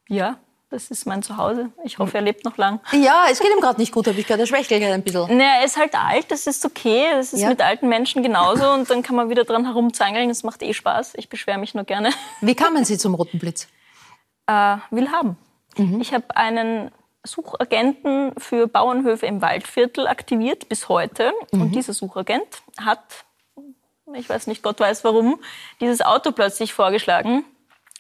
Speaker 2: ja, das ist mein Zuhause. Ich hoffe, er lebt noch lang.
Speaker 1: Ja, es geht ihm gerade nicht gut, habe ich gehört. Er schwächelt ein bisschen.
Speaker 2: Naja, er ist halt alt, das ist okay. Das ist ja. mit alten Menschen genauso. Und dann kann man wieder dran herumzangeln. Das macht eh Spaß. Ich beschwere mich nur gerne.
Speaker 1: Wie kamen Sie zum Roten Blitz?
Speaker 2: Äh, will haben. Mhm. Ich habe einen Suchagenten für Bauernhöfe im Waldviertel aktiviert bis heute. Mhm. Und dieser Suchagent hat, ich weiß nicht, Gott weiß warum, dieses Auto plötzlich vorgeschlagen.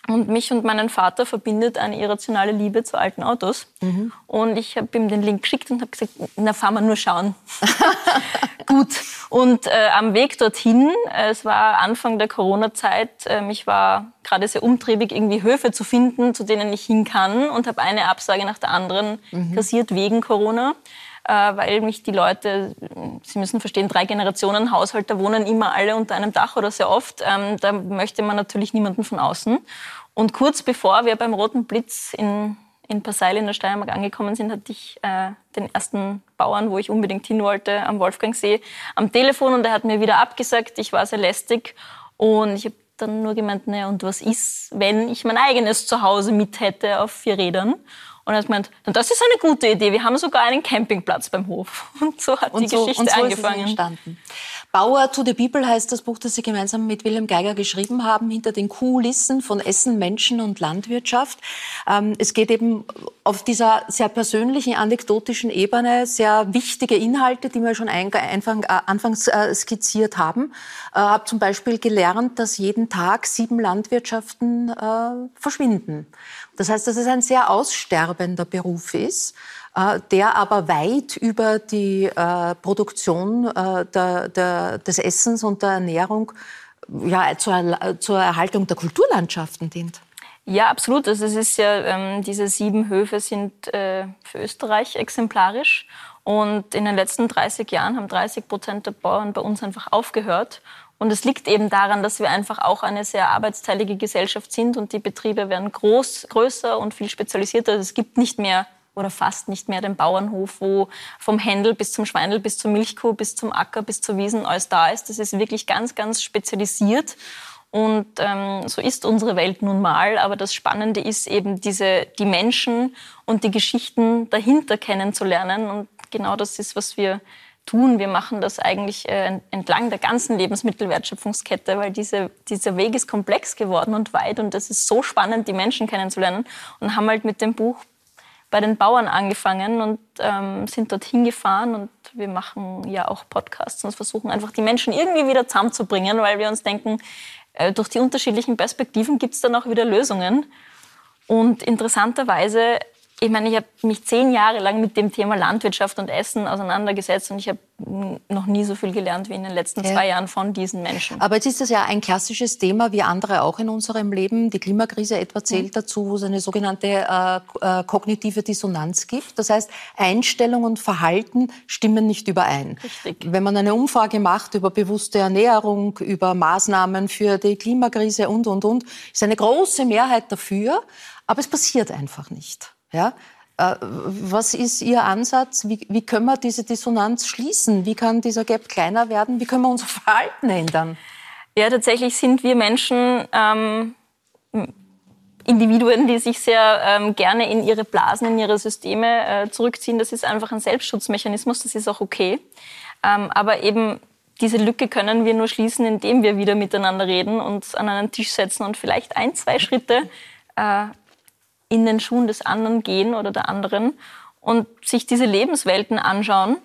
Speaker 2: Und mich und meinen Vater verbindet eine irrationale Liebe zu alten Autos. Mhm. Und ich habe ihm den Link geschickt und habe gesagt, na fahren wir nur schauen. *laughs* Gut. Und äh, am Weg dorthin, äh, es war Anfang der Corona-Zeit, äh, ich war gerade sehr umtriebig, irgendwie Höfe zu finden, zu denen ich hin kann und habe eine Absage nach der anderen mhm. kassiert wegen Corona. Äh, weil mich die Leute, Sie müssen verstehen, drei Generationen Haushalter wohnen immer alle unter einem Dach oder sehr oft. Ähm, da möchte man natürlich niemanden von außen. Und kurz bevor wir beim Roten Blitz in, in Passeil in der Steiermark angekommen sind, hatte ich äh, den ersten Bauern, wo ich unbedingt hin wollte, am Wolfgangsee, am Telefon und er hat mir wieder abgesagt. Ich war sehr lästig und ich habe dann nur gemeint, naja, und was ist, wenn ich mein eigenes Zuhause mit hätte auf vier Rädern? Und er hat gemeint, das ist eine gute Idee. Wir haben sogar einen Campingplatz beim Hof. *laughs* Und so hat und die so, Geschichte und so angefangen. Ist es entstanden.
Speaker 1: Bauer to the People heißt das Buch, das Sie gemeinsam mit Wilhelm Geiger geschrieben haben, hinter den Kulissen von Essen, Menschen und Landwirtschaft. Ähm, es geht eben auf dieser sehr persönlichen, anekdotischen Ebene sehr wichtige Inhalte, die wir schon äh, anfangs äh, skizziert haben. Ich äh, habe zum Beispiel gelernt, dass jeden Tag sieben Landwirtschaften verschwinden. Das heißt, dass es ein sehr aussterbender Beruf ist. Äh, der aber weit über die äh, Produktion äh, der, der, des Essens und der Ernährung ja, zur, zur Erhaltung der Kulturlandschaften dient.
Speaker 2: Ja, absolut. Also es ist ja, ähm, diese sieben Höfe sind äh, für Österreich exemplarisch. Und in den letzten 30 Jahren haben 30 Prozent der Bauern bei uns einfach aufgehört. Und es liegt eben daran, dass wir einfach auch eine sehr arbeitsteilige Gesellschaft sind und die Betriebe werden groß, größer und viel spezialisierter. Also es gibt nicht mehr oder fast nicht mehr den Bauernhof, wo vom Händel bis zum Schweindel, bis zur Milchkuh, bis zum Acker, bis zur Wiesen alles da ist. Das ist wirklich ganz, ganz spezialisiert. Und ähm, so ist unsere Welt nun mal. Aber das Spannende ist eben diese, die Menschen und die Geschichten dahinter kennenzulernen. Und genau das ist, was wir tun. Wir machen das eigentlich äh, entlang der ganzen Lebensmittelwertschöpfungskette, weil diese, dieser Weg ist komplex geworden und weit und es ist so spannend, die Menschen kennenzulernen und haben halt mit dem Buch bei den Bauern angefangen und ähm, sind dorthin gefahren und wir machen ja auch Podcasts und versuchen einfach die Menschen irgendwie wieder zusammenzubringen, weil wir uns denken, äh, durch die unterschiedlichen Perspektiven gibt es dann auch wieder Lösungen. Und interessanterweise ich meine, ich habe mich zehn Jahre lang mit dem Thema Landwirtschaft und Essen auseinandergesetzt und ich habe noch nie so viel gelernt wie in den letzten ja. zwei Jahren von diesen Menschen.
Speaker 1: Aber jetzt ist das ja ein klassisches Thema, wie andere auch in unserem Leben. Die Klimakrise etwa zählt mhm. dazu, wo es eine sogenannte äh, äh, kognitive Dissonanz gibt. Das heißt, Einstellung und Verhalten stimmen nicht überein. Richtig. Wenn man eine Umfrage macht über bewusste Ernährung, über Maßnahmen für die Klimakrise und, und, und, ist eine große Mehrheit dafür, aber es passiert einfach nicht. Ja? Äh, was ist Ihr Ansatz? Wie, wie können wir diese Dissonanz schließen? Wie kann dieser Gap kleiner werden? Wie können wir unser *laughs* Verhalten ändern?
Speaker 2: Ja, tatsächlich sind wir Menschen ähm, Individuen, die sich sehr ähm, gerne in ihre Blasen, in ihre Systeme äh, zurückziehen. Das ist einfach ein Selbstschutzmechanismus, das ist auch okay. Ähm, aber eben diese Lücke können wir nur schließen, indem wir wieder miteinander reden, uns an einen Tisch setzen und vielleicht ein, zwei Schritte äh, in den Schuhen des anderen gehen oder der anderen und sich diese Lebenswelten anschauen.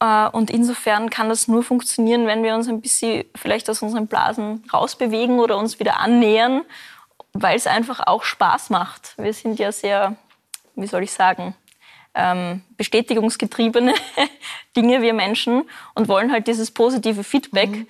Speaker 2: Äh, und insofern kann das nur funktionieren, wenn wir uns ein bisschen vielleicht aus unseren Blasen rausbewegen oder uns wieder annähern, weil es einfach auch Spaß macht. Wir sind ja sehr, wie soll ich sagen, ähm, bestätigungsgetriebene *laughs* Dinge, wir Menschen, und wollen halt dieses positive Feedback. Mhm.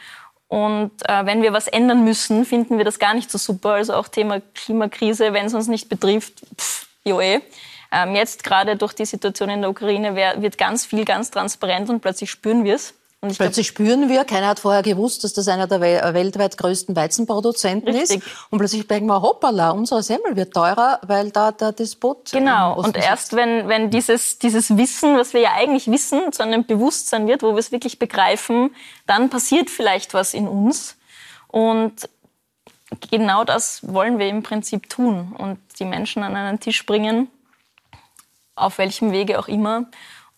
Speaker 2: Und äh, wenn wir was ändern müssen, finden wir das gar nicht so super. Also auch Thema Klimakrise, wenn es uns nicht betrifft, pff, joe. Ähm, jetzt gerade durch die Situation in der Ukraine wird ganz viel ganz transparent und plötzlich spüren wir es.
Speaker 1: Und plötzlich spüren wir, keiner hat vorher gewusst, dass das einer der weltweit größten Weizenproduzenten richtig. ist. Und plötzlich denken wir, hoppala, unsere Semmel wird teurer, weil da der Despot.
Speaker 2: Genau. Und erst wenn, wenn dieses, dieses Wissen, was wir ja eigentlich wissen, zu einem Bewusstsein wird, wo wir es wirklich begreifen, dann passiert vielleicht was in uns. Und genau das wollen wir im Prinzip tun und die Menschen an einen Tisch bringen, auf welchem Wege auch immer.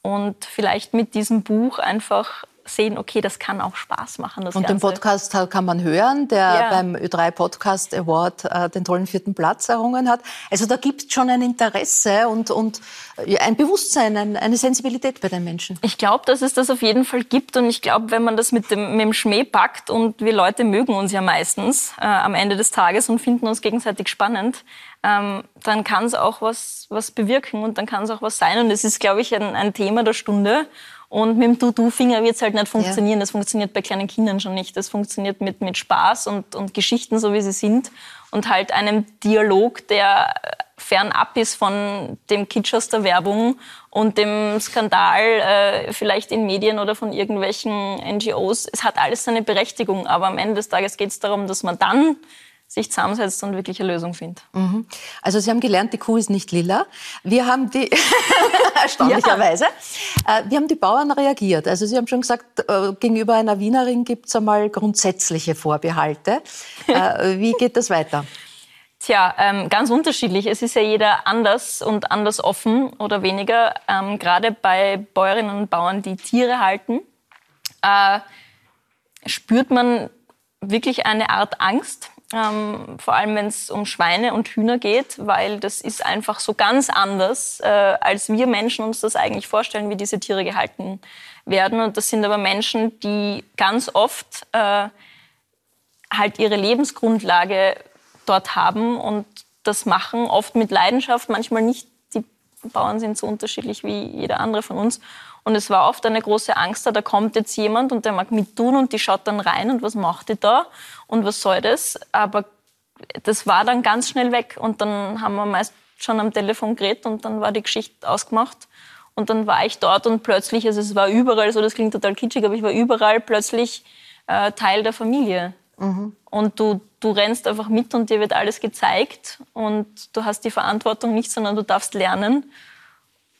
Speaker 2: Und vielleicht mit diesem Buch einfach sehen, okay, das kann auch Spaß machen.
Speaker 1: und Ganze. den Podcast kann man hören, der ja. beim Ö3 Podcast Award äh, den tollen vierten Platz errungen hat. Also da gibt es schon ein Interesse und, und äh, ein Bewusstsein, ein, eine Sensibilität bei den Menschen.
Speaker 2: Ich glaube, dass es das auf jeden Fall gibt und ich glaube, wenn man das mit dem, mit dem Schmäh packt und wir Leute mögen uns ja meistens äh, am Ende des Tages und finden uns gegenseitig spannend, ähm, dann kann es auch was, was bewirken und dann kann es auch was sein. Und es ist, glaube ich, ein, ein Thema der Stunde. Und mit dem To-Do-Finger wird es halt nicht funktionieren. Ja. Das funktioniert bei kleinen Kindern schon nicht. Das funktioniert mit, mit Spaß und, und Geschichten, so wie sie sind. Und halt einem Dialog, der fernab ist von dem Kitsch aus der Werbung und dem Skandal äh, vielleicht in Medien oder von irgendwelchen NGOs. Es hat alles seine Berechtigung, aber am Ende des Tages geht es darum, dass man dann sich zusammensetzt und wirklich eine Lösung findet. Mhm.
Speaker 1: Also Sie haben gelernt, die Kuh ist nicht lila. Wir haben die, *laughs* erstaunlicherweise, ja. Äh, wir haben die Bauern reagiert. Also Sie haben schon gesagt, äh, gegenüber einer Wienerin gibt es einmal grundsätzliche Vorbehalte. *laughs* Äh, wie geht das weiter?
Speaker 2: Tja, ähm, ganz unterschiedlich. Es ist ja jeder anders und anders offen oder weniger. Ähm, Gerade bei Bäuerinnen und Bauern, die Tiere halten, äh, spürt man wirklich eine Art Angst ähm, vor allem wenn es um Schweine und Hühner geht, weil das ist einfach so ganz anders, äh, als wir Menschen uns das eigentlich vorstellen, wie diese Tiere gehalten werden. Und das sind aber Menschen, die ganz oft äh, halt ihre Lebensgrundlage dort haben und das machen, oft mit Leidenschaft, manchmal nicht. Die Bauern sind so unterschiedlich wie jeder andere von uns. Und es war oft eine große Angst da, da kommt jetzt jemand und der mag mittun und die schaut dann rein und was macht die da und was soll das? Aber das war dann ganz schnell weg und dann haben wir meist schon am Telefon geredet und dann war die Geschichte ausgemacht. Und dann war ich dort und plötzlich, also es war überall so, das klingt total kitschig, aber ich war überall plötzlich äh, Teil der Familie. Mhm. Und du, du rennst einfach mit und dir wird alles gezeigt und du hast die Verantwortung nicht, sondern du darfst lernen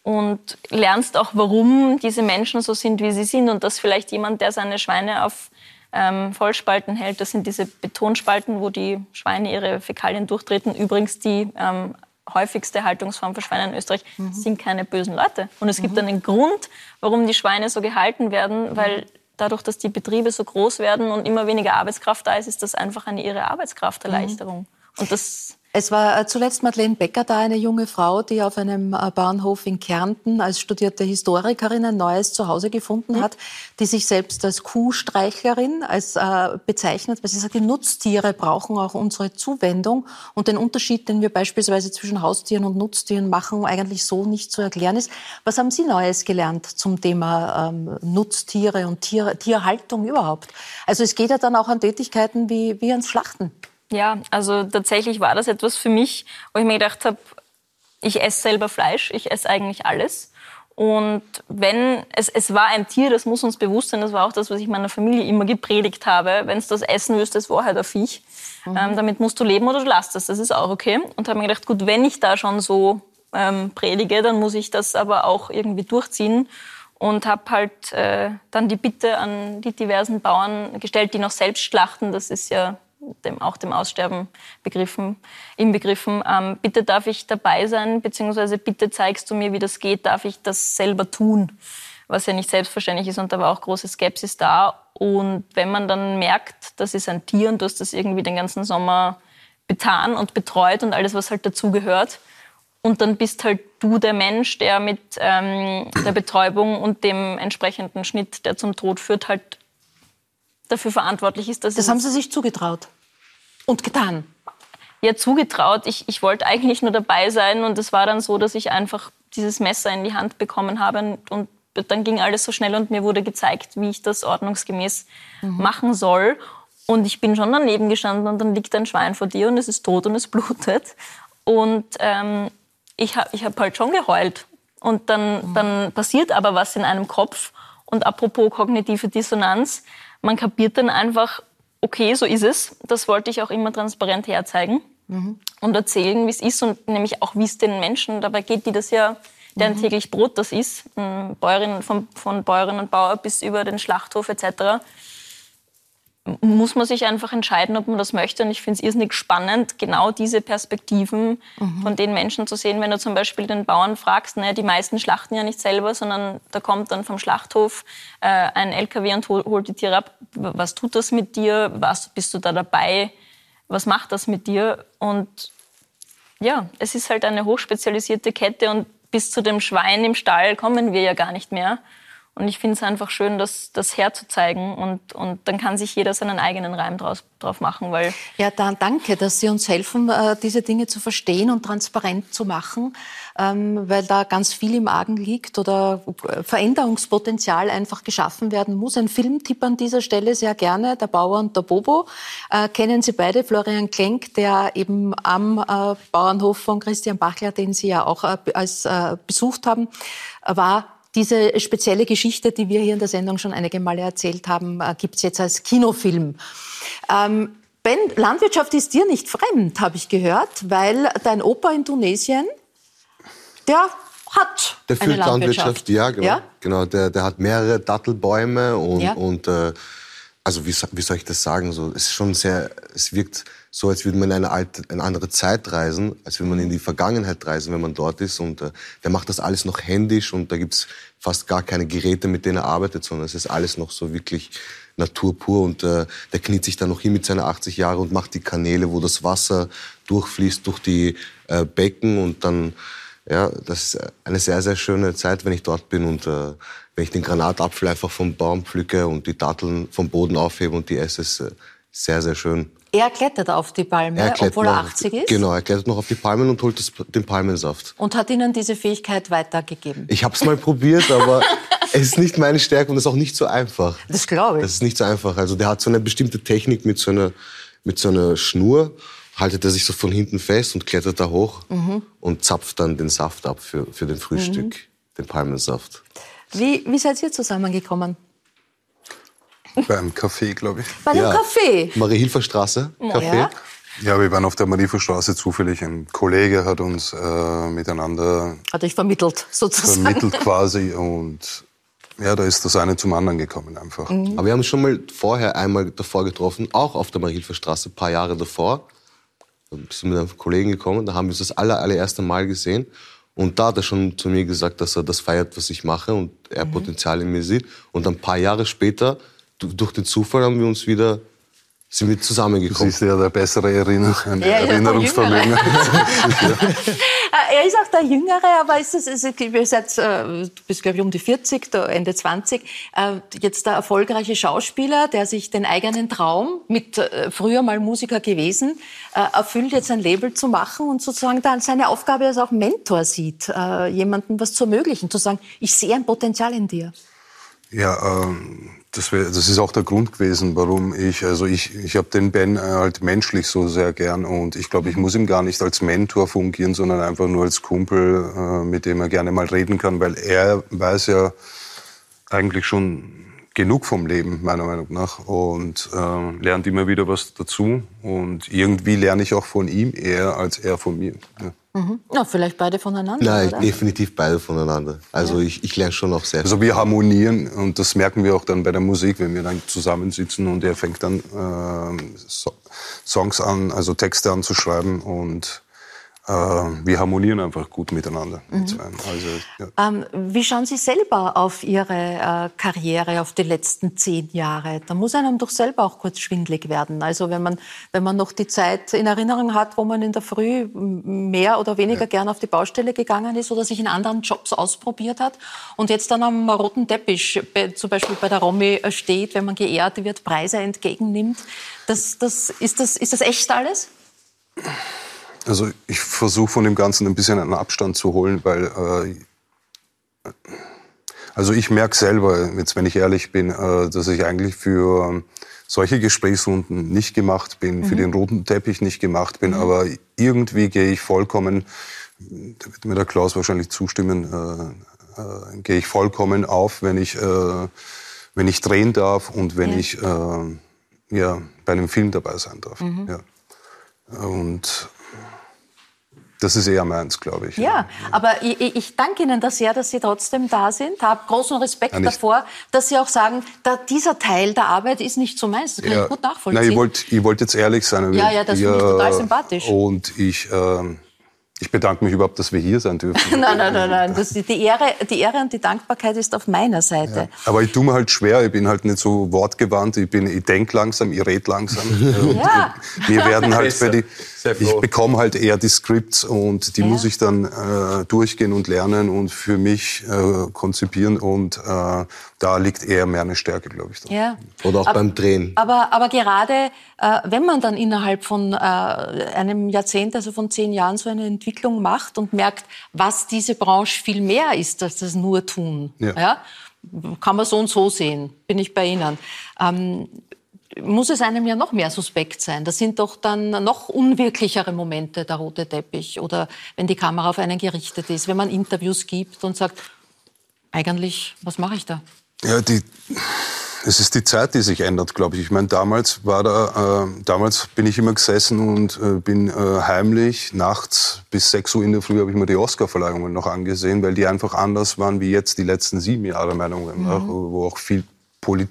Speaker 2: und lernst auch, warum diese Menschen so sind, wie sie sind und dass vielleicht jemand, der seine Schweine auf ähm, Vollspalten hält. Das sind diese Betonspalten, wo die Schweine ihre Fäkalien durchtreten. Übrigens die ähm, häufigste Haltungsform für Schweine in Österreich mhm. sind keine bösen Leute. Und es mhm. gibt einen Grund, warum die Schweine so gehalten werden, weil dadurch, dass die Betriebe so groß werden und immer weniger Arbeitskraft da ist, ist das einfach eine ihre Arbeitskrafterleichterung. Mhm. Und das
Speaker 1: es war äh, zuletzt Madeleine Becker da, eine junge Frau, die auf einem äh, Bahnhof in Kärnten als studierte Historikerin ein neues Zuhause gefunden hat, die sich selbst als Kuhstreichlerin als, äh, bezeichnet, weil sie sagt, die Nutztiere brauchen auch unsere Zuwendung und den Unterschied, den wir beispielsweise zwischen Haustieren und Nutztieren machen, eigentlich so nicht zu erklären ist. Was haben Sie Neues gelernt zum Thema ähm, Nutztiere und Tier, Tierhaltung überhaupt? Also es geht ja dann auch an Tätigkeiten wie, wie ans Schlachten.
Speaker 2: Ja, also tatsächlich war das etwas für mich, wo ich mir gedacht habe, ich esse selber Fleisch, ich esse eigentlich alles. Und wenn es, es war ein Tier, das muss uns bewusst sein, das war auch das, was ich meiner Familie immer gepredigt habe. Wenn es das essen willst, das war halt ein Viech. Mhm. Ähm, damit musst du leben oder du lässt es. Das ist auch okay. Und habe mir gedacht, gut, wenn ich da schon so ähm, predige, dann muss ich das aber auch irgendwie durchziehen. Und habe halt äh, dann die Bitte an die diversen Bauern gestellt, die noch selbst schlachten. Das ist ja dem, auch dem Aussterben begriffen, inbegriffen. Ähm, bitte darf ich dabei sein, beziehungsweise bitte zeigst du mir, wie das geht, darf ich das selber tun, was ja nicht selbstverständlich ist und da war auch große Skepsis da. Und wenn man dann merkt, das ist ein Tier und du hast das irgendwie den ganzen Sommer betan und betreut und alles, was halt dazugehört, und dann bist halt du der Mensch, der mit ähm, der Betäubung und dem entsprechenden Schnitt, der zum Tod führt, halt dafür verantwortlich ist. Dass
Speaker 1: das haben Sie sich zugetraut und getan.
Speaker 2: Ja, zugetraut. Ich, ich wollte eigentlich nur dabei sein und es war dann so, dass ich einfach dieses Messer in die Hand bekommen habe und dann ging alles so schnell und mir wurde gezeigt, wie ich das ordnungsgemäß mhm. machen soll. Und ich bin schon daneben gestanden und dann liegt ein Schwein vor dir und es ist tot und es blutet. Und ähm, ich habe ich hab halt schon geheult. Und dann, mhm. dann passiert aber was in einem Kopf. Und apropos kognitive Dissonanz, man kapiert dann einfach, okay, so ist es. Das wollte ich auch immer transparent herzeigen mhm. und erzählen, wie es ist und nämlich auch, wie es den Menschen dabei geht, die das ja, deren mhm. täglich Brot das ist, Bäuerinnen, von, von Bäuerinnen und Bauern bis über den Schlachthof etc muss man sich einfach entscheiden, ob man das möchte. Und ich finde es irrsinnig spannend, genau diese Perspektiven mhm. von den Menschen zu sehen. Wenn du zum Beispiel den Bauern fragst, ne, die meisten schlachten ja nicht selber, sondern da kommt dann vom Schlachthof äh, ein LKW und hol, holt die Tiere ab. Was tut das mit dir? Was bist du da dabei? Was macht das mit dir? Und ja, es ist halt eine hochspezialisierte Kette und bis zu dem Schwein im Stall kommen wir ja gar nicht mehr. Und ich finde es einfach schön, das, das herzuzeigen und, und dann kann sich jeder seinen eigenen Reim draus, drauf machen. Weil
Speaker 1: ja, dann danke, dass Sie uns helfen, äh, diese Dinge zu verstehen und transparent zu machen, ähm, weil da ganz viel im Argen liegt oder Veränderungspotenzial einfach geschaffen werden muss. Ein Filmtipp an dieser Stelle sehr gerne, Der Bauer und der Bobo. Äh, kennen Sie beide, Florian Klenk, der eben am äh, Bauernhof von Christian Bachler, den Sie ja auch äh, als äh, besucht haben, war diese spezielle Geschichte, die wir hier in der Sendung schon einige Male erzählt haben, äh, gibt es jetzt als Kinofilm. Ähm, ben, Landwirtschaft ist dir nicht fremd, habe ich gehört, weil dein Opa in Tunesien, der hat
Speaker 5: der
Speaker 1: eine Landwirtschaft.
Speaker 5: Landwirtschaft. Ja, genau. Ja? genau der, der hat mehrere Dattelbäume und,
Speaker 1: ja.
Speaker 5: und äh, also wie, wie soll ich das sagen? So, es ist schon sehr, es wirkt so, als würde man in eine, alte, eine andere Zeit reisen, als würde man in die Vergangenheit reisen, wenn man dort ist. Und äh, der macht das alles noch händisch und da gibt's fast gar keine Geräte, mit denen er arbeitet, sondern es ist alles noch so wirklich Natur pur. Und äh, der kniet sich dann noch hin mit seinen 80 Jahren und macht die Kanäle, wo das Wasser durchfließt durch die äh, Becken und dann ja, das ist eine sehr, sehr schöne Zeit, wenn ich dort bin und äh, wenn ich den Granatapfel einfach vom Baum pflücke und die Datteln vom Boden aufhebe und die esse, ist äh, sehr, sehr schön.
Speaker 1: Er klettert auf die Palme, er obwohl er 80 ist?
Speaker 5: Genau, er klettert noch auf die Palmen und holt das, den Palmensaft.
Speaker 1: Und hat Ihnen diese Fähigkeit weitergegeben?
Speaker 5: Ich habe es mal probiert, aber *laughs* es ist nicht meine Stärke und es ist auch nicht so einfach.
Speaker 1: Das glaube ich.
Speaker 5: Das ist nicht so einfach. Also der hat so eine bestimmte Technik mit so einer, mit so einer Schnur, haltet er sich so von hinten fest und klettert da hoch mhm. und zapft dann den Saft ab für, für den Frühstück, mhm. den Palmensaft.
Speaker 1: Wie, wie seid ihr zusammengekommen?
Speaker 4: Beim Café, glaube ich.
Speaker 1: Bei dem ja. Café?
Speaker 5: Marie-Hilfer-Straße, Café.
Speaker 4: Ja. ja. wir waren auf der Marie-Hilfer-Straße zufällig. Ein Kollege hat uns äh, miteinander...
Speaker 1: Hat euch vermittelt, sozusagen.
Speaker 4: Vermittelt *laughs* quasi und ja, da ist das eine zum anderen gekommen einfach.
Speaker 5: Aber wir haben uns schon mal vorher einmal davor getroffen, auch auf der Marienhilferstraße, ein paar Jahre davor. Da bist du mit einem Kollegen gekommen, da haben wir uns das aller, allererste Mal gesehen. Und da hat er schon zu mir gesagt, dass er das feiert, was ich mache und er Potenzial in mir sieht. Und ein paar Jahre später, durch den Zufall, haben wir uns wieder, sind wir zusammengekommen.
Speaker 4: siehst ja der bessere Erinner
Speaker 1: Ja, ja,
Speaker 4: Erinnerungsvermögen.
Speaker 1: Ah, *laughs* Er ist auch der Jüngere, aber ist es, ist, ihr seid, äh, du bist, glaube ich, um die 40, da Ende 20. Äh, Jetzt der erfolgreiche Schauspieler, der sich den eigenen Traum, mit äh, früher mal Musiker gewesen, äh, erfüllt, jetzt ein Label zu machen und sozusagen dann seine Aufgabe als auch Mentor sieht, äh, jemandem was zu ermöglichen, zu sagen, ich sehe ein Potenzial in dir.
Speaker 4: Ja, ähm, das, wär, das ist auch der Grund gewesen, warum ich, also ich, ich habe den Ben äh, halt menschlich so sehr gern und ich glaube, ich muss ihm gar nicht als Mentor fungieren, sondern einfach nur als Kumpel, äh, mit dem er gerne mal reden kann, weil er weiß ja eigentlich schon genug vom Leben, meiner Meinung nach, und äh, lernt immer wieder was dazu und irgendwie lerne ich auch von ihm eher als er von mir. Ja.
Speaker 1: Ja, vielleicht beide voneinander,
Speaker 5: Nein,
Speaker 1: oder?
Speaker 5: definitiv beide voneinander. Also ich, ich lerne schon auch sehr viel.
Speaker 4: Also wir harmonieren und das merken wir auch dann bei der Musik, wenn wir dann zusammensitzen und er fängt dann ähm, so Songs an, also Texte an zu schreiben und äh, wir harmonieren einfach gut miteinander. zwei. Also, ja.
Speaker 1: Ähm, wie schauen Sie selber auf Ihre äh, Karriere, auf die letzten zehn Jahre? Da muss einem doch selber auch kurz schwindlig werden. Also wenn man, wenn man noch die Zeit in Erinnerung hat, wo man in der Früh mehr oder weniger gern auf die Baustelle gegangen ist oder sich in anderen Jobs ausprobiert hat und jetzt dann am roten Teppich, bei, zum Beispiel bei der Romy äh, steht, wenn man geehrt wird, Preise entgegennimmt. Das, das, ist, das, ist das echt alles?
Speaker 4: Also ich versuche von dem Ganzen ein bisschen einen Abstand zu holen, weil äh, also ich merke selber, jetzt wenn ich ehrlich bin, äh, dass ich eigentlich für solche Gesprächsrunden nicht gemacht bin, für den roten Teppich nicht gemacht bin, aber irgendwie gehe ich vollkommen, da wird mir der Klaus wahrscheinlich zustimmen, äh, äh, gehe ich vollkommen auf, wenn ich, äh, wenn ich drehen darf und wenn
Speaker 1: Ja.
Speaker 4: ich äh, ja, bei einem Film dabei sein darf. Ja. Und das ist eher meins, glaube ich.
Speaker 1: Ja, aber ich, ich- ich danke Ihnen da sehr, dass Sie trotzdem da sind. Habe großen Respekt
Speaker 4: Ja, nicht-
Speaker 1: davor, dass Sie auch sagen, da, dieser Teil der Arbeit ist nicht so meins. Das kann ich gut nachvollziehen.
Speaker 4: Nein, ich wollte ich wollt jetzt ehrlich sein.
Speaker 1: Ja, ja, das finde ich total sympathisch.
Speaker 4: Und ich, ähm, ich bedanke mich überhaupt, dass wir hier sein dürfen. *laughs*
Speaker 1: nein, nein, nein, nein. Das, die, Ehre, die Ehre und die Dankbarkeit ist auf meiner Seite.
Speaker 4: Aber ich tue mir halt schwer, ich bin halt nicht so wortgewandt, ich, bin, ich denke langsam, ich rede langsam. Und
Speaker 1: Ja.
Speaker 4: Wir werden halt *laughs*
Speaker 3: Besser.
Speaker 4: bei die. Ich bekomme halt eher die Scripts und die
Speaker 1: Ja.
Speaker 4: muss ich dann äh, durchgehen und lernen und für mich äh, konzipieren und äh, da liegt eher mehr eine Stärke, glaube ich. drin.
Speaker 1: Ja.
Speaker 5: Oder auch
Speaker 1: Aber-
Speaker 5: beim Drehen.
Speaker 1: Aber, aber gerade äh, wenn man dann innerhalb von äh, einem Jahrzehnt, also von zehn Jahren, so eine Entwicklung macht und merkt, was diese Branche viel mehr ist als das nur tun,
Speaker 4: Ja.
Speaker 1: kann man so und so sehen, bin ich bei Ihnen. Ähm, muss es einem ja noch mehr suspekt sein. Das sind doch dann noch unwirklichere Momente, der rote Teppich oder wenn die Kamera auf einen gerichtet ist, wenn man Interviews gibt und sagt, eigentlich, was mache ich da?
Speaker 4: Ja, die, es ist die Zeit, die sich ändert, glaube ich. Ich meine, damals war da, äh, damals bin ich immer gesessen und äh, bin äh, heimlich nachts bis 6 Uhr in der Früh habe ich mir die Oscarverleihungen noch angesehen, weil die einfach anders waren wie jetzt die letzten sieben Jahre, meiner Meinung nach, wo auch viel Poli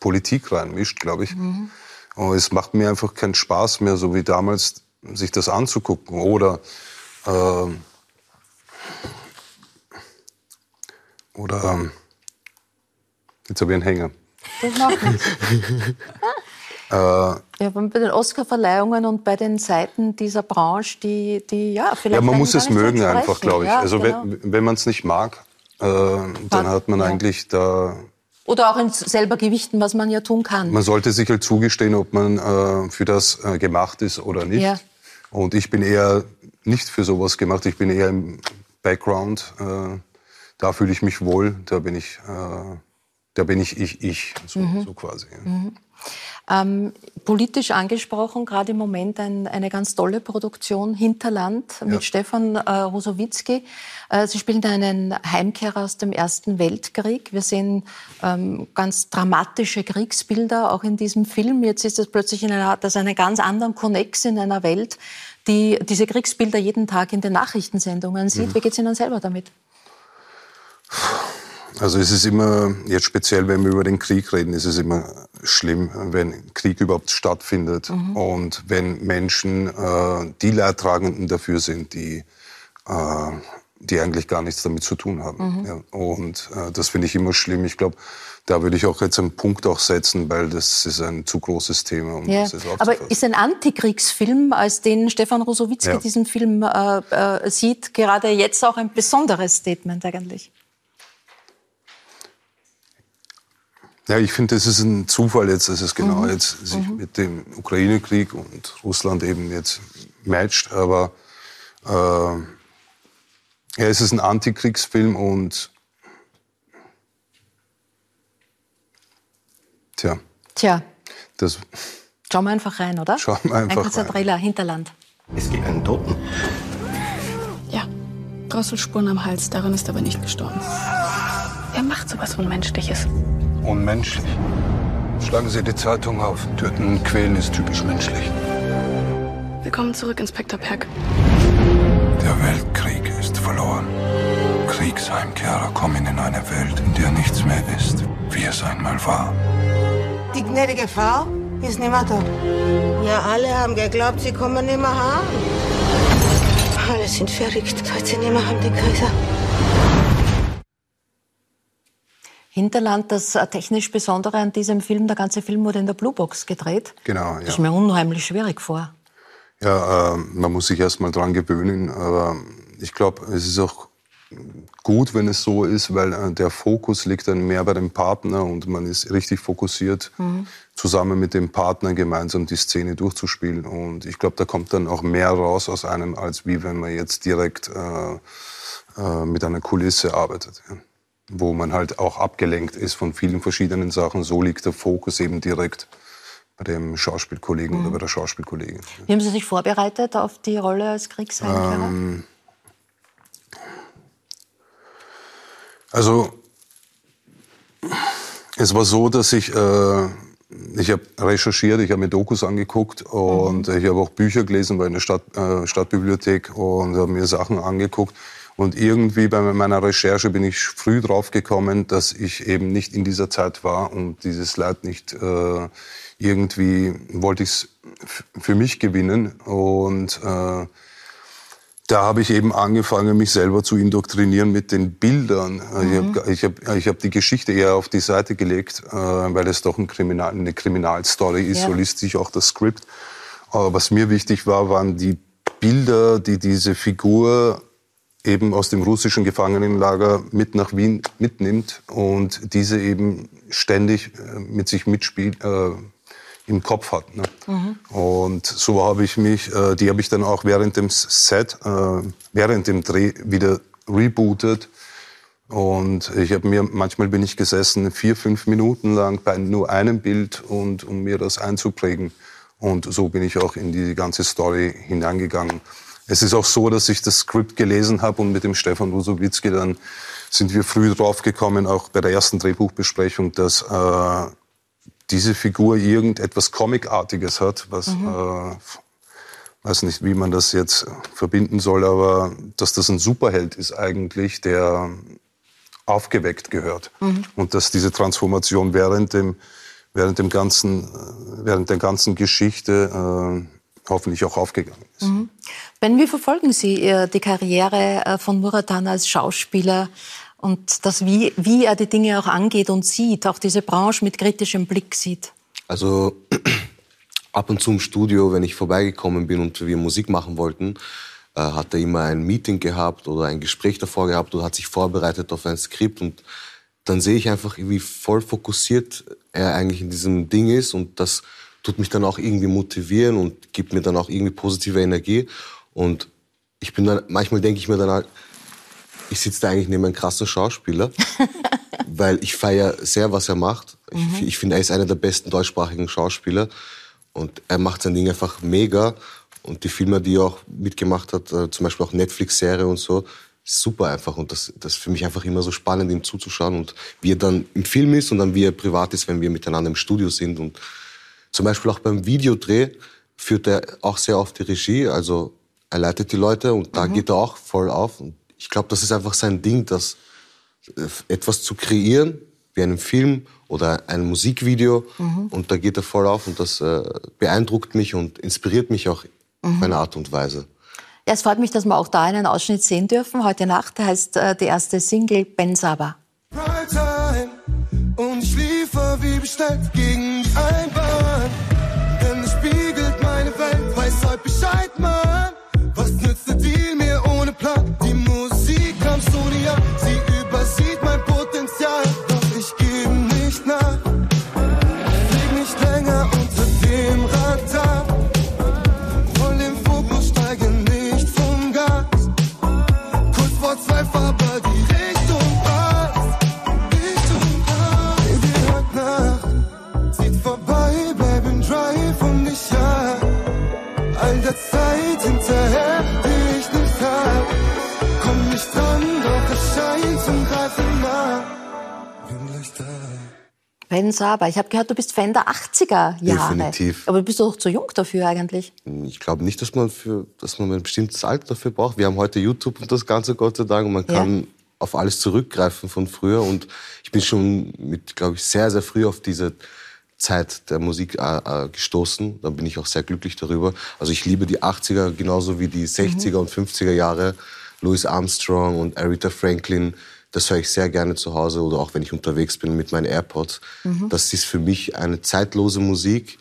Speaker 4: Politik reinmischt, glaube ich. Und es macht mir einfach keinen Spaß mehr, so wie damals, sich das anzugucken. Oder äh, oder ähm, Jetzt habe ich einen Hänger.
Speaker 1: Das macht nichts. *laughs* Ja, aber bei den Oscarverleihungen und bei den Seiten dieser Branche, die, die ja, vielleicht.
Speaker 4: Ja, man muss es mögen einfach, glaube ich.
Speaker 1: Ja,
Speaker 4: also
Speaker 1: genau.
Speaker 4: wenn, wenn man es nicht mag, äh, dann hat man
Speaker 1: ja.
Speaker 4: eigentlich da.
Speaker 1: Oder auch ins selber gewichten, was man ja tun kann.
Speaker 4: Man sollte sich halt zugestehen, ob man äh, für das äh, gemacht ist oder nicht.
Speaker 1: Ja.
Speaker 4: Und ich bin eher nicht für sowas gemacht. Ich bin eher im Background. Äh, da fühle ich mich wohl. Da bin ich, äh, da bin ich ich, ich, so,
Speaker 1: Mhm.
Speaker 4: so quasi. Ja.
Speaker 1: Ähm, politisch angesprochen, gerade im Moment ein, eine ganz tolle Produktion, Hinterland, mit
Speaker 4: Ja.
Speaker 1: Stefan äh, Rosowitzki. Äh, Sie spielen einen Heimkehrer aus dem Ersten Weltkrieg. Wir sehen ähm, ganz dramatische Kriegsbilder auch in diesem Film. Jetzt ist es plötzlich in einer, das einen ganz anderen Konnex in einer Welt, die diese Kriegsbilder jeden Tag in den Nachrichtensendungen
Speaker 4: Mhm.
Speaker 1: sieht. Wie geht es Ihnen selber damit?
Speaker 4: Also es ist immer, jetzt speziell wenn wir über den Krieg reden, ist es immer schlimm, wenn Krieg überhaupt stattfindet mhm. und wenn Menschen äh, die Leidtragenden dafür sind, die, äh, die eigentlich gar nichts damit zu tun haben. Mhm. Ja, und äh, das finde ich immer schlimm. Ich glaube, da würde ich auch jetzt einen Punkt auch setzen, weil das ist ein zu großes Thema. Um
Speaker 1: ja. Aber ist ein Antikriegsfilm, als den Stefan Rosowitzki ja. diesen Film äh, äh, sieht, gerade jetzt auch ein besonderes Statement eigentlich?
Speaker 4: Ja, ich finde, es ist ein Zufall jetzt, dass es genau mhm. jetzt sich mhm. mit dem Ukraine-Krieg und Russland eben jetzt matcht. Aber äh, ja, es ist ein Antikriegsfilm und tja.
Speaker 1: Tja. Das, Schauen wir einfach rein, oder?
Speaker 4: Schauen wir einfach
Speaker 1: Ein kurzer rein. Trailer, Hinterland.
Speaker 6: Es gibt einen Toten.
Speaker 7: Ja, Drosselspuren am Hals, daran ist aber nicht gestorben. Er macht sowas Unmenschliches
Speaker 4: unmenschlich. Schlagen Sie die Zeitung auf. Töten und quälen ist typisch menschlich.
Speaker 7: Willkommen zurück, Inspektor Perk.
Speaker 4: Der Weltkrieg ist verloren. Kriegsheimkehrer kommen in eine Welt, in der nichts mehr ist, wie es einmal war.
Speaker 8: Die gnädige Frau ist nicht mehr da.
Speaker 9: Ja, alle haben geglaubt, sie kommen nicht mehr heim.
Speaker 8: Alle sind verrückt, seit sie nicht mehr haben, den Kaiser.
Speaker 1: Hinterland, das technisch Besondere an diesem Film, der ganze Film wurde in der Bluebox gedreht.
Speaker 4: Genau,
Speaker 1: ja. Das ist mir unheimlich schwierig vor.
Speaker 4: Ja, äh, man muss sich erst mal dran gewöhnen, aber ich glaube, es ist auch gut, wenn es so ist, weil äh, der Fokus liegt dann mehr bei dem Partner und man ist richtig fokussiert, mhm. zusammen mit dem Partner gemeinsam die Szene durchzuspielen. Und ich glaube, da kommt dann auch mehr raus aus einem, als wie wenn man jetzt direkt äh, äh, mit einer Kulisse arbeitet. Ja wo man halt auch abgelenkt ist von vielen verschiedenen Sachen. So liegt der Fokus eben direkt bei dem Schauspielkollegen mhm. oder bei der Schauspielkollegin.
Speaker 1: Wie haben Sie sich vorbereitet auf die Rolle als Kriegsheimkehrer? Ähm,
Speaker 4: also es war so, dass ich äh, ich habe recherchiert, ich habe mir Dokus angeguckt und mhm. ich habe auch Bücher gelesen, in der Stadt, äh, Stadtbibliothek und habe mir Sachen angeguckt. Und irgendwie bei meiner Recherche bin ich früh drauf gekommen, dass ich eben nicht in dieser Zeit war und dieses Leid nicht äh, irgendwie wollte ich es für mich gewinnen. Und äh, da habe ich eben angefangen, mich selber zu indoktrinieren mit den Bildern. Mhm. Ich habe ich hab, ich hab die Geschichte eher auf die Seite gelegt, äh, weil es doch ein Kriminal, eine Kriminalstory ist. Ja. So liest sich auch das Skript. Aber was mir wichtig war, waren die Bilder, die diese Figur eben aus dem russischen Gefangenenlager mit nach Wien mitnimmt und diese eben ständig äh, mit sich mitspielt, äh, im Kopf hat. Ne? Mhm. Und so habe ich mich, äh, die habe ich dann auch während dem Set, äh, während dem Dreh wieder rebootet. Und ich habe mir, manchmal bin ich gesessen, vier, fünf Minuten lang bei nur einem Bild und um mir das einzuprägen. Und so bin ich auch in die ganze Story hineingegangen. Es ist auch so, dass ich das Skript gelesen habe und mit dem Stefan Rusowitzki dann sind wir früh draufgekommen, auch bei der ersten Drehbuchbesprechung, dass äh, diese Figur irgendetwas Comicartiges hat, was mhm. äh, weiß nicht, wie man das jetzt verbinden soll, aber dass das ein Superheld ist eigentlich, der aufgeweckt gehört mhm. und dass diese Transformation während dem während dem ganzen während der ganzen Geschichte äh, hoffentlich auch aufgegangen ist. Mhm.
Speaker 1: Ben, wie verfolgen Sie äh, die Karriere äh, von Muratan als Schauspieler und das, wie, wie er die Dinge auch angeht und sieht, auch diese Branche mit kritischem Blick sieht?
Speaker 5: Also *clears throat* ab und zu im Studio, wenn ich vorbeigekommen bin und wir Musik machen wollten, äh, hat er immer ein Meeting gehabt oder ein Gespräch davor gehabt oder hat sich vorbereitet auf ein Skript und dann sehe ich einfach, wie voll fokussiert er eigentlich in diesem Ding ist und das tut mich dann auch irgendwie motivieren und gibt mir dann auch irgendwie positive Energie. Und ich bin dann, manchmal denke ich mir dann halt, ich sitze da eigentlich neben einem krassen Schauspieler, *laughs* weil ich feiere sehr, was er macht. Mhm. Ich, ich finde, er ist einer der besten deutschsprachigen Schauspieler und er macht sein Ding einfach mega. Und die Filme, die er auch mitgemacht hat, äh, zum Beispiel auch Netflix-Serie und so, super einfach. Und das, das ist für mich einfach immer so spannend, ihm zuzuschauen und wie er dann im Film ist und dann wie er privat ist, wenn wir miteinander im Studio sind. Und zum Beispiel auch beim Videodreh führt er auch sehr oft die Regie. Also er leitet die Leute und da mhm. geht er auch voll auf. Und ich glaube, das ist einfach sein Ding, dass äh, etwas zu kreieren, wie einen Film oder ein Musikvideo.
Speaker 1: Mhm.
Speaker 5: Und da geht er voll auf und das äh, beeindruckt mich und inspiriert mich auch
Speaker 1: Mhm.
Speaker 5: auf eine Art und Weise.
Speaker 1: Ja, es freut mich, dass wir auch da einen Ausschnitt sehen dürfen. Heute Nacht heißt äh, die erste Single Ben Saba.
Speaker 6: Und ich liefer wie bestellt gegen die Einbahn. Was nützt der Deal
Speaker 1: Ben Saba. Ich habe gehört, du bist Fan der 80er Jahre.
Speaker 5: Definitiv.
Speaker 1: Aber du bist doch zu jung dafür eigentlich.
Speaker 5: Ich glaube nicht, dass man, für, dass man ein bestimmtes Alter dafür braucht. Wir haben heute YouTube und das Ganze, Gott sei Dank. Und man
Speaker 1: Ja.
Speaker 5: kann auf alles zurückgreifen von früher. Und ich bin schon mit, glaube ich, sehr, sehr früh auf diese Zeit der Musik äh, äh, gestoßen. Da bin ich auch sehr glücklich darüber. Also ich liebe die 80er genauso wie die 60er und 50er Jahre. Louis Armstrong und Aretha Franklin. Das höre ich sehr gerne zu Hause oder auch wenn ich unterwegs bin mit meinen AirPods. Das ist für mich eine zeitlose Musik,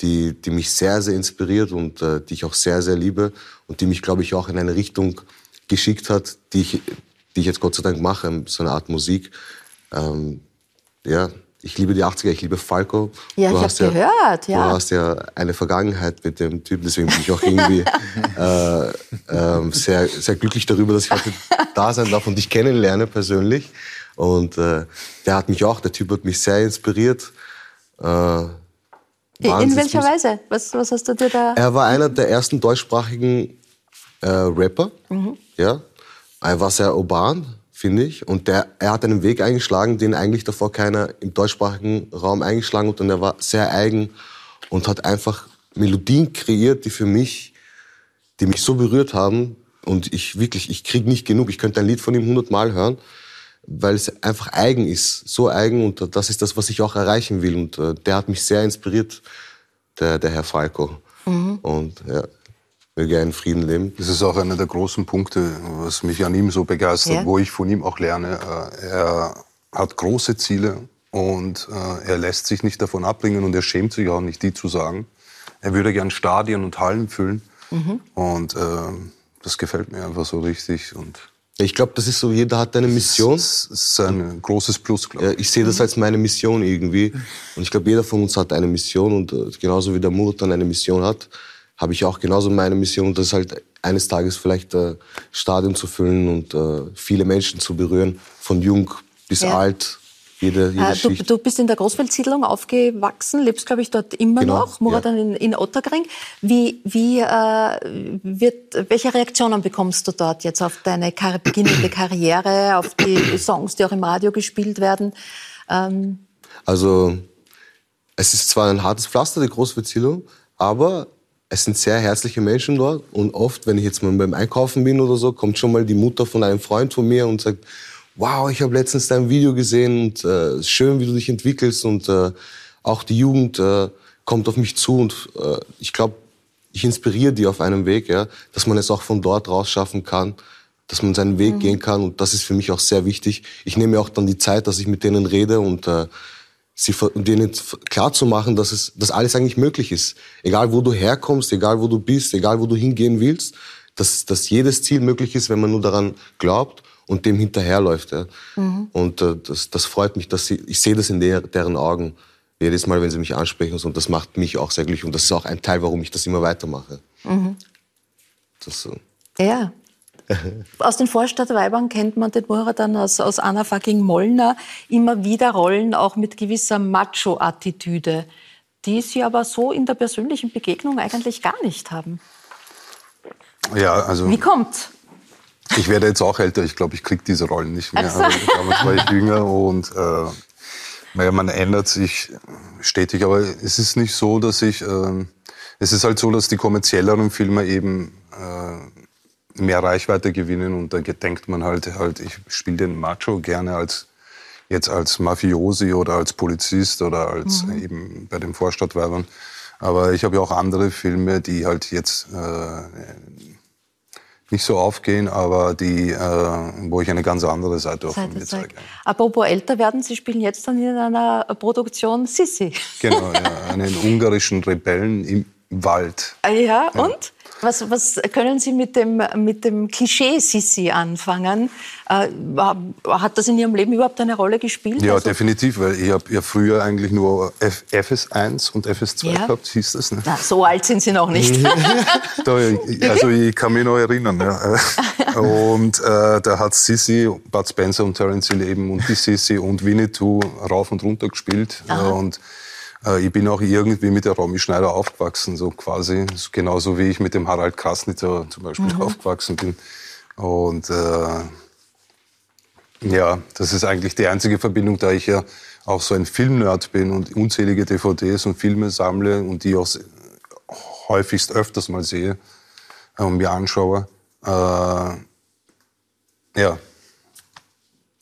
Speaker 5: die, die mich sehr, sehr inspiriert und äh, die ich auch sehr, sehr liebe und die mich, glaube ich, auch in eine Richtung geschickt hat, die ich, die ich jetzt Gott sei Dank mache, so eine Art Musik. Ähm, ja, ich liebe die 80er, ich liebe Falco.
Speaker 1: Ja, ich
Speaker 5: hast
Speaker 1: hab gehört, ja.
Speaker 5: Du hast ja eine Vergangenheit mit dem Typen, deswegen bin ich auch irgendwie *laughs* äh, ähm, sehr, sehr glücklich darüber, dass ich heute *laughs* da sein darf und dich kennenlerne persönlich. Und äh, der hat mich auch, der Typ hat mich sehr inspiriert. Äh,
Speaker 1: In welcher Weise? Was, was hast du dir da...
Speaker 5: er war einer der ersten deutschsprachigen äh, Rapper. Ja. Er war sehr urban, finde ich. Und der, er hat einen Weg eingeschlagen, den eigentlich davor keiner im deutschsprachigen Raum eingeschlagen hat. Und er war sehr eigen und hat einfach Melodien kreiert, die für mich, die mich so berührt haben. Und ich wirklich, ich krieg nicht genug. Ich könnte ein Lied von ihm hundertmal hören, weil es einfach eigen ist. So eigen. Und das ist das, was ich auch erreichen will. Und äh, der hat mich sehr inspiriert, der, der Herr Falco. Und ja, möge er in Frieden leben.
Speaker 4: Das ist auch einer der großen Punkte, was mich an ihm so begeistert,
Speaker 1: Ja.
Speaker 4: wo ich von ihm auch lerne. Äh, Er hat große Ziele und äh, er lässt sich nicht davon abbringen und er schämt sich auch nicht, die zu sagen. Er würde gern Stadien und Hallen füllen und äh, das gefällt mir einfach so richtig und
Speaker 5: Ich glaube, das ist so, jeder hat eine Mission.
Speaker 4: das ist ein großes Plus, glaube
Speaker 5: Ja,
Speaker 4: ich.
Speaker 5: ich sehe das als meine Mission irgendwie. Und ich glaube, jeder von uns hat eine Mission. Und äh, genauso wie der Murat dann eine Mission hat, habe ich auch genauso meine Mission. Das halt eines Tages vielleicht äh, Stadion zu füllen und äh, viele Menschen zu berühren. Von jung bis
Speaker 1: Ja.
Speaker 5: alt. Jede, jede
Speaker 1: Äh, du, du bist in der Großfeldsiedlung aufgewachsen, lebst, glaube ich, dort immer
Speaker 5: Genau,
Speaker 1: noch, Murat
Speaker 5: ja.
Speaker 1: in, in Otterkring. Wie, wie, äh, wird, welche Reaktionen bekommst du dort jetzt auf deine Kar beginnende Karriere, auf die *coughs* Songs, die auch im Radio gespielt werden? Ähm,
Speaker 5: Also, es ist zwar ein hartes Pflaster, die Großverzählung, aber es sind sehr herzliche Menschen dort. Und oft, wenn ich jetzt mal beim Einkaufen bin oder so, kommt schon mal die Mutter von einem Freund von mir und sagt, wow, ich habe letztens dein Video gesehen und äh, schön, wie du dich entwickelst. Und äh, auch die Jugend äh, kommt auf mich zu. Und äh, ich glaube, ich inspiriere die auf einem Weg, ja, dass man es auch von dort raus schaffen kann, dass man seinen Weg gehen kann. Und das ist für mich auch sehr wichtig. Ich nehme auch dann die Zeit, dass ich mit denen rede und äh, sie denen klar zu machen, dass es, dass alles eigentlich möglich ist. Egal wo du herkommst, egal wo du bist, egal wo du hingehen willst, dass, dass jedes Ziel möglich ist, wenn man nur daran glaubt und dem hinterherläuft. Ja. Und äh, das, das freut mich, dass sie, ich sehe das in der, deren Augen jedes Mal, wenn sie mich ansprechen und das macht mich auch sehr glücklich und das ist auch ein Teil, warum ich das immer weitermache. Das, so.
Speaker 1: ja. Aus den Vorstadtweibern kennt man den Murat dann aus, aus Anna fucking Mollner immer wieder Rollen, auch mit gewisser Macho-Attitüde, die sie aber so in der persönlichen Begegnung eigentlich gar nicht haben.
Speaker 4: Ja, also
Speaker 1: Wie kommt's?
Speaker 4: ich werde jetzt auch älter. Ich glaube, ich kriege diese Rollen nicht mehr.
Speaker 1: Ach so.
Speaker 4: Also, damals war ich jünger und äh, naja, man ändert sich stetig. Aber es ist nicht so, dass ich... ähm, es ist halt so, dass die kommerzielleren Filme eben äh, mehr Reichweite gewinnen und da denkt man halt, halt ich spiele den Macho gerne als jetzt als Mafiosi oder als Polizist oder als mhm. eben bei den Vorstadtweibern. Aber ich habe ja auch andere Filme, die halt jetzt äh, nicht so aufgehen, aber die, äh, wo ich eine ganz andere Seite auch von mir zeige.
Speaker 1: Apropos älter werden, Sie spielen jetzt dann in einer Produktion Sissi.
Speaker 4: Genau, *laughs* ja, einen ungarischen Rebellen im Wald.
Speaker 1: Ah, ja. und? Was, was können Sie mit dem, mit dem Klischee Sissi anfangen? Äh, hat das in Ihrem Leben überhaupt eine Rolle gespielt?
Speaker 4: Ja, also, definitiv, weil ich habe ja früher eigentlich nur F FS1 und FS2 ja. gehabt, hieß das. Ne?
Speaker 1: Na, so alt sind Sie noch nicht. *laughs*
Speaker 4: da, also ich kann mich noch erinnern. Ja. *laughs* Und äh, da hat Sissi, Bud Spencer und Terence Hill eben und die Sissi und Winnetou rauf und runter gespielt. Aha. Und ich bin auch irgendwie mit der Romy Schneider aufgewachsen, so quasi, genauso wie ich mit dem Harald Krasnitzer zum Beispiel mhm. aufgewachsen bin. Und äh, ja, das ist eigentlich die einzige Verbindung, da ich ja auch so ein Filmnerd bin und unzählige DVDs und Filme sammle und die auch häufigst öfters mal sehe und mir anschaue. Äh, ja,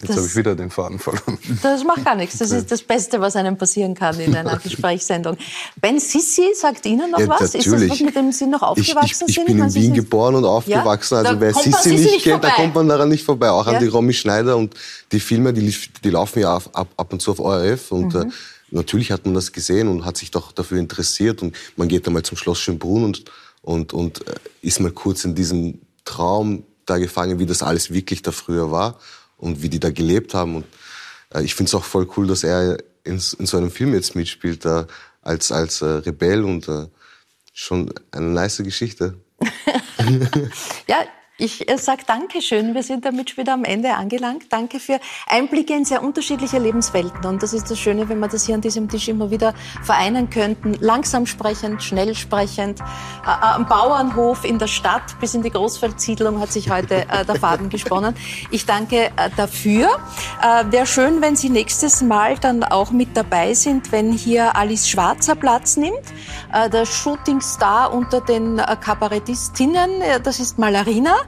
Speaker 4: Jetzt habe ich wieder den Faden verloren.
Speaker 1: Das macht gar nichts. Das ist das Beste, was einem passieren kann in einer *laughs* Gesprächssendung. Ben Sissi sagt Ihnen noch ja, was?
Speaker 5: Natürlich.
Speaker 1: Ist das was, mit dem Sie noch aufgewachsen
Speaker 5: ich, ich, ich bin in Wien geboren und aufgewachsen. Ja? Also wer Sissi nicht, nicht kennt, da kommt man daran nicht vorbei. Auch ja? an die Romy Schneider und die Filme, die, die laufen ja ab, ab, und zu auf ORF. Und mhm. äh, natürlich hat man das gesehen und hat sich doch dafür interessiert. Und man geht einmal zum Schloss Schönbrunn und, und, und äh, ist mal kurz in diesem Traum da gefangen, wie das alles wirklich da früher war und wie die da gelebt haben. Und äh, ich finde es auch voll cool, dass er in, in, so einem Film jetzt mitspielt, äh, als, als äh, Rebell und äh, schon eine nice Geschichte. *laughs* *laughs*
Speaker 1: ja, ich äh, sage Dankeschön. Wir sind damit schon wieder am Ende angelangt. Danke für Einblicke in sehr unterschiedliche Lebenswelten. Und das ist das Schöne, wenn wir das hier an diesem Tisch immer wieder vereinen könnten. Langsam sprechend, schnell sprechend. Am Bauernhof in der Stadt bis in die Großfeldsiedlung hat sich heute äh, der Faden gesponnen. Ich danke äh, dafür. Wäre schön, wenn Sie nächstes Mal dann auch mit dabei sind, wenn hier Alice Schwarzer Platz nimmt. Der Shootingstar unter den Kabarettistinnen, das ist Malarina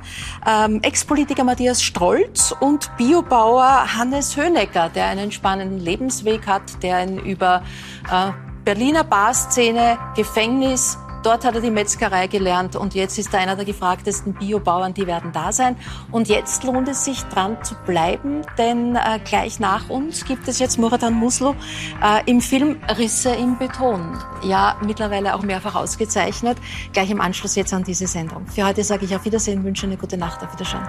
Speaker 1: ähm, Ex-Politiker Matthias Strolz und Biobauer Hannes Hönecker, der einen spannenden Lebensweg hat, der ihn über äh, Berliner Barszene, Gefängnis, Dort hat er die Metzgerei gelernt und jetzt ist er einer der gefragtesten Biobauern, die werden da sein. Und jetzt lohnt es sich dran zu bleiben, denn äh, gleich nach uns gibt es jetzt Muratan Muslo äh, im Film Risse im Beton. Ja, mittlerweile auch mehrfach ausgezeichnet. Gleich im Anschluss jetzt an diese Sendung. Für heute sage ich auf Wiedersehen, wünsche eine gute Nacht, auf Wiedersehen.